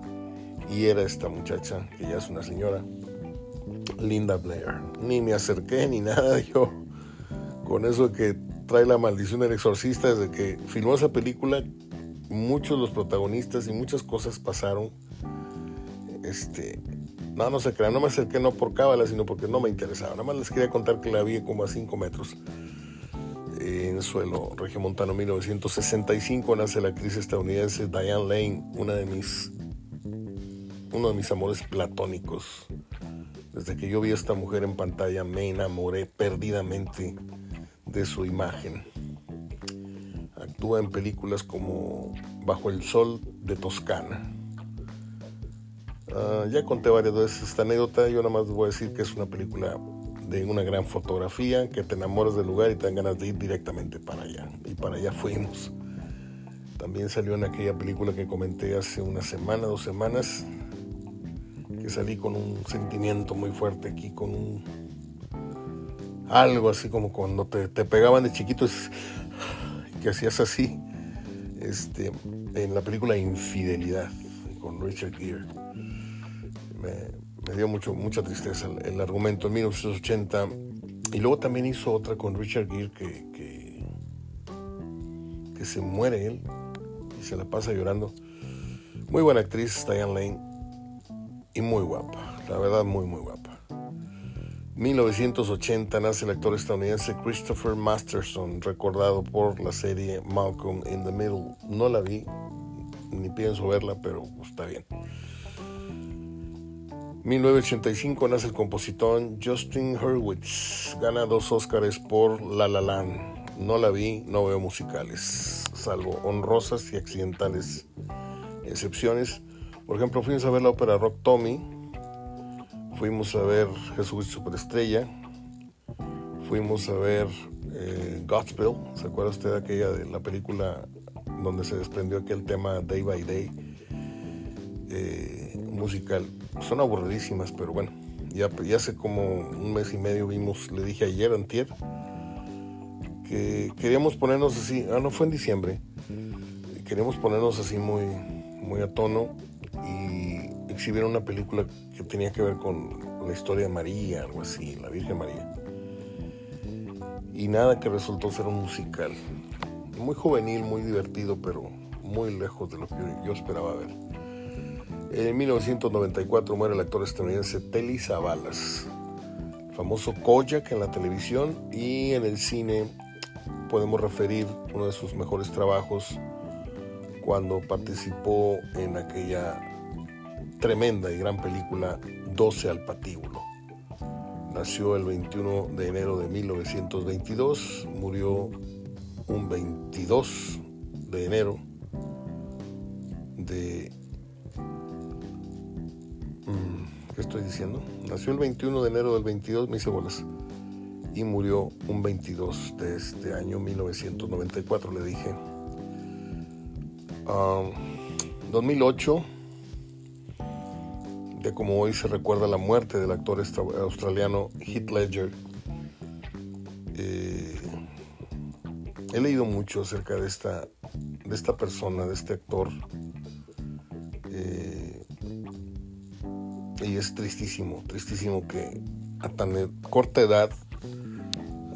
Y era esta muchacha, que ya es una señora, Linda Blair. Ni me acerqué ni nada, <laughs> yo con eso que trae la maldición del exorcista desde que filmó esa película muchos los protagonistas y muchas cosas pasaron. Este, no, no se crean, no me acerqué no por cábala, sino porque no me interesaba. Nada más les quería contar que la vi como a 5 metros. En suelo regiomontano 1965 nace la actriz estadounidense Diane Lane, una de mis uno de mis amores platónicos. Desde que yo vi a esta mujer en pantalla me enamoré perdidamente de su imagen. Actúa en películas como Bajo el Sol de Toscana. Ah, ya conté varias veces esta anécdota, yo nada más voy a decir que es una película de una gran fotografía, que te enamoras del lugar y te dan ganas de ir directamente para allá. Y para allá fuimos. También salió en aquella película que comenté hace una semana, dos semanas, que salí con un sentimiento muy fuerte aquí, con un algo así como cuando te, pegaban de chiquito, que hacías así, este, en la película Infidelidad con Richard Gere. Me, dio mucho, mucha tristeza el, argumento en 1980. Y luego también hizo otra con Richard Gere que, que se muere él y se la pasa llorando. Muy buena actriz, Diane Lane, y muy guapa, la verdad muy muy guapa. 1980 nace el actor estadounidense Christopher Masterson, recordado por la serie Malcolm in the Middle. No la vi, ni pienso verla, pero está bien. 1985 nace el compositor Justin Hurwitz. Gana dos Oscars por La La Land. No la vi, no veo musicales, salvo honrosas y accidentales excepciones. Por ejemplo, fuimos a ver la ópera Rock Tommy, fuimos a ver Jesús Superestrella, fuimos a ver eh, ¿se acuerda usted de aquella de la película donde se desprendió aquel tema Day by Day? Eh, musical. Son aburridísimas, pero bueno, ya, ya hace como un mes y medio vimos, le dije ayer, antier, que queríamos ponernos así, ah, no fue en diciembre, queríamos ponernos así muy, muy a tono exhibieron una película que tenía que ver con la historia de María, algo así, la Virgen María. Y nada que resultó ser un musical. Muy juvenil, muy divertido, pero muy lejos de lo que yo esperaba ver. En 1994 muere el actor estadounidense Telly Savalas, famoso Kojak en la televisión y en el cine podemos referir uno de sus mejores trabajos cuando participó en aquella tremenda y gran película 12 al patíbulo. Nació el 21 de enero de 1922, murió un 22 de enero de... Mm, ¿Qué estoy diciendo? Nació el 21 de enero del 22, me hice bolas. Y murió un 22 de este año 1994, le dije. 2008, como hoy se recuerda la muerte del actor australiano Heath Ledger. Eh, he leído mucho acerca de esta, de esta persona, de este actor. Eh, y es tristísimo, tristísimo que a tan corta edad,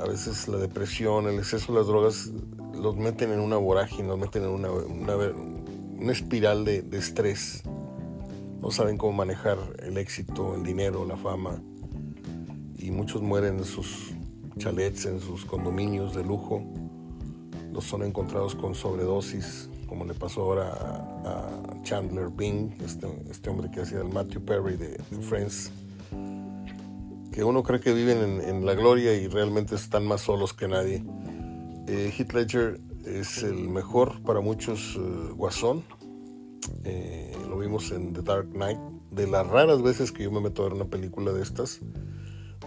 a veces la depresión, el exceso de las drogas los meten en una vorágine, los meten en una, una, espiral de, estrés. No saben cómo manejar el éxito, el dinero, la fama. Y muchos mueren en sus chalets, en sus condominios de lujo. Los son encontrados con sobredosis, como le pasó ahora a, Chandler Bing, este, este, hombre que hacía el Matthew Perry de, Friends que uno cree que viven en, en, la gloria y realmente están más solos que nadie. Eh, Heath Ledger es el mejor para muchos eh, Guasón. Eh, lo vimos en The Dark Knight. De las raras veces que yo me meto a ver una película de estas,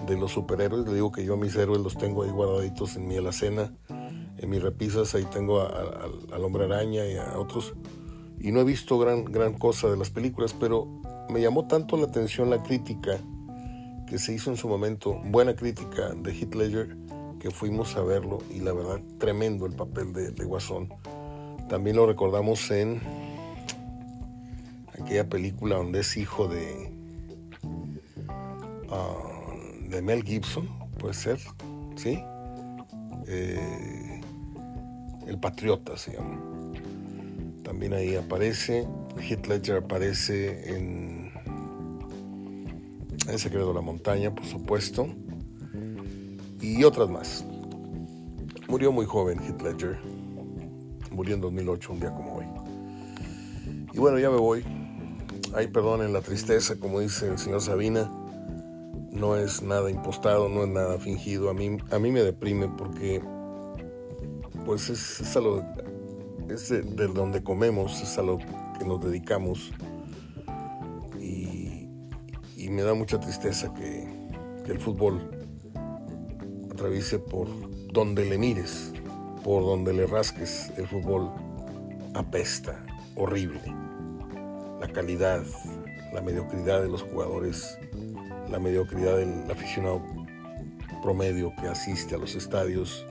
de los superhéroes, le digo que yo a mis héroes los tengo ahí guardaditos en mi alacena, en mis repisas, ahí tengo al hombre araña y a otros. Y no he visto gran, gran cosa de las películas, pero me llamó tanto la atención la crítica que se hizo en su momento, buena crítica de Heath Ledger, que fuimos a verlo y la verdad tremendo el papel de, Guasón. También lo recordamos en aquella película donde es hijo de, ah, Mel Gibson, puede ser, ¿sí? Eh, el Patriota se llama. También ahí aparece, Heath Ledger aparece en El secreto de la montaña, por supuesto y otras más. Murió muy joven Heath Ledger. Murió en 2008, un día como hoy. Y bueno, ya me voy. Ay, perdonen la tristeza, como dice el señor Sabina. No es nada impostado, no es nada fingido. A mí, a mí me deprime porque pues es, es es de, donde comemos, es a lo que nos dedicamos. Y, y me da mucha tristeza que, que el fútbol atraviese por donde le mires, por donde le rasques, el fútbol apesta, horrible. La calidad, la mediocridad de los jugadores, la mediocridad del aficionado promedio que asiste a los estadios,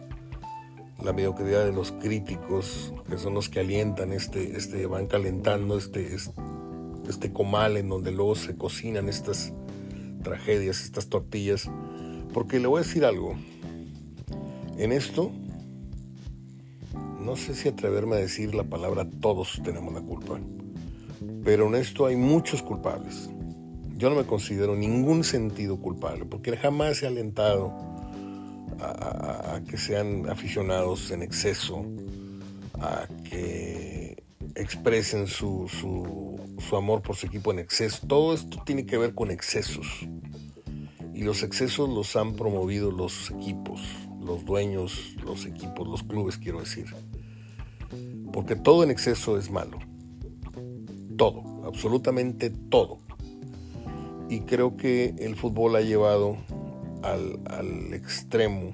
la mediocridad de los críticos, que son los que alientan este, este van calentando este, este comal en donde luego se cocinan estas tragedias, estas tortillas. Porque le voy a decir algo, en esto, no sé si atreverme a decir la palabra todos tenemos la culpa, pero en esto hay muchos culpables. Yo no me considero ningún sentido culpable, porque jamás he alentado a, que sean aficionados en exceso, a que expresen su, su, amor por su equipo en exceso. Todo esto tiene que ver con excesos. Y los excesos los han promovido los equipos, los dueños, los equipos, los clubes, quiero decir. Porque todo en exceso es malo. Todo, absolutamente todo. Y creo que el fútbol ha llevado al, extremo.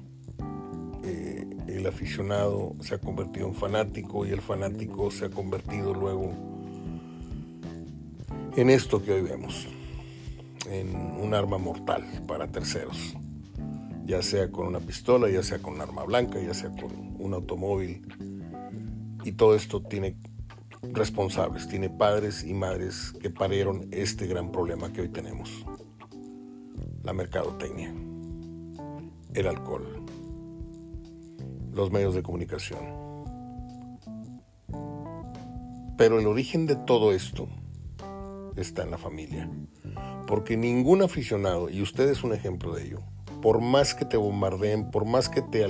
Eh, el aficionado se ha convertido en fanático y el fanático se ha convertido luego en esto que hoy vemos, en un arma mortal para terceros, ya sea con una pistola, ya sea con un arma blanca, ya sea con un automóvil. Y todo esto tiene responsables, tiene padres y madres que parieron este gran problema que hoy tenemos, la mercadotecnia el alcohol, los medios de comunicación. Pero el origen de todo esto está en la familia. Porque ningún aficionado, y usted es un ejemplo de ello, por más que te bombardeen, por más que te,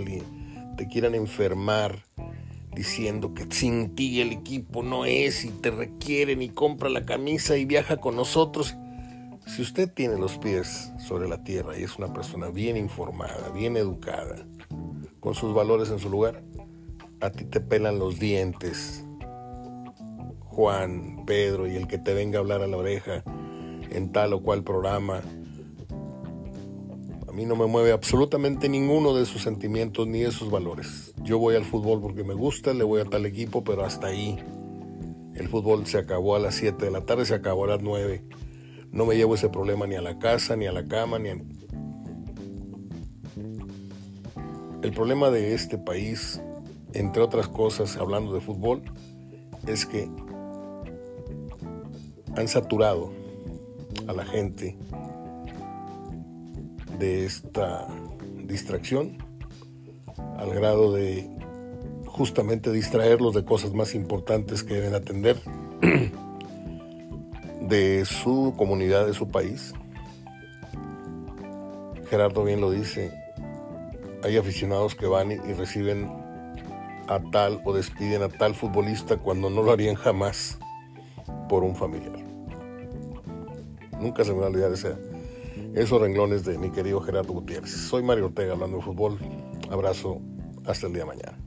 te quieran enfermar diciendo que sin ti el equipo no es y te requieren y compra la camisa y viaja con nosotros, si usted tiene los pies sobre la tierra y es una persona bien informada, bien educada, con sus valores en su lugar, a ti te pelan los dientes. Juan, Pedro y el que te venga a hablar a la oreja en tal o cual programa. Mí no me mueve absolutamente ninguno de sus sentimientos ni de sus valores. Yo voy al fútbol porque me gusta, le voy a tal equipo, pero hasta ahí. El fútbol se acabó a las 7 de la tarde, se acabó a las 9 no me llevo ese problema ni a la casa, ni a la cama, ni a... El problema de este país, entre otras cosas, hablando de fútbol, es que han saturado a la gente de esta distracción al grado de justamente distraerlos de cosas más importantes que deben atender <clears throat> de su comunidad, de su país. Gerardo bien lo dice, hay aficionados que van y reciben a tal o despiden a tal futbolista cuando no lo harían jamás por un familiar. Nunca se me va a olvidar ese, esos renglones de mi querido Gerardo Gutiérrez. Soy Mario Ortega hablando de fútbol. Abrazo, hasta el día de mañana.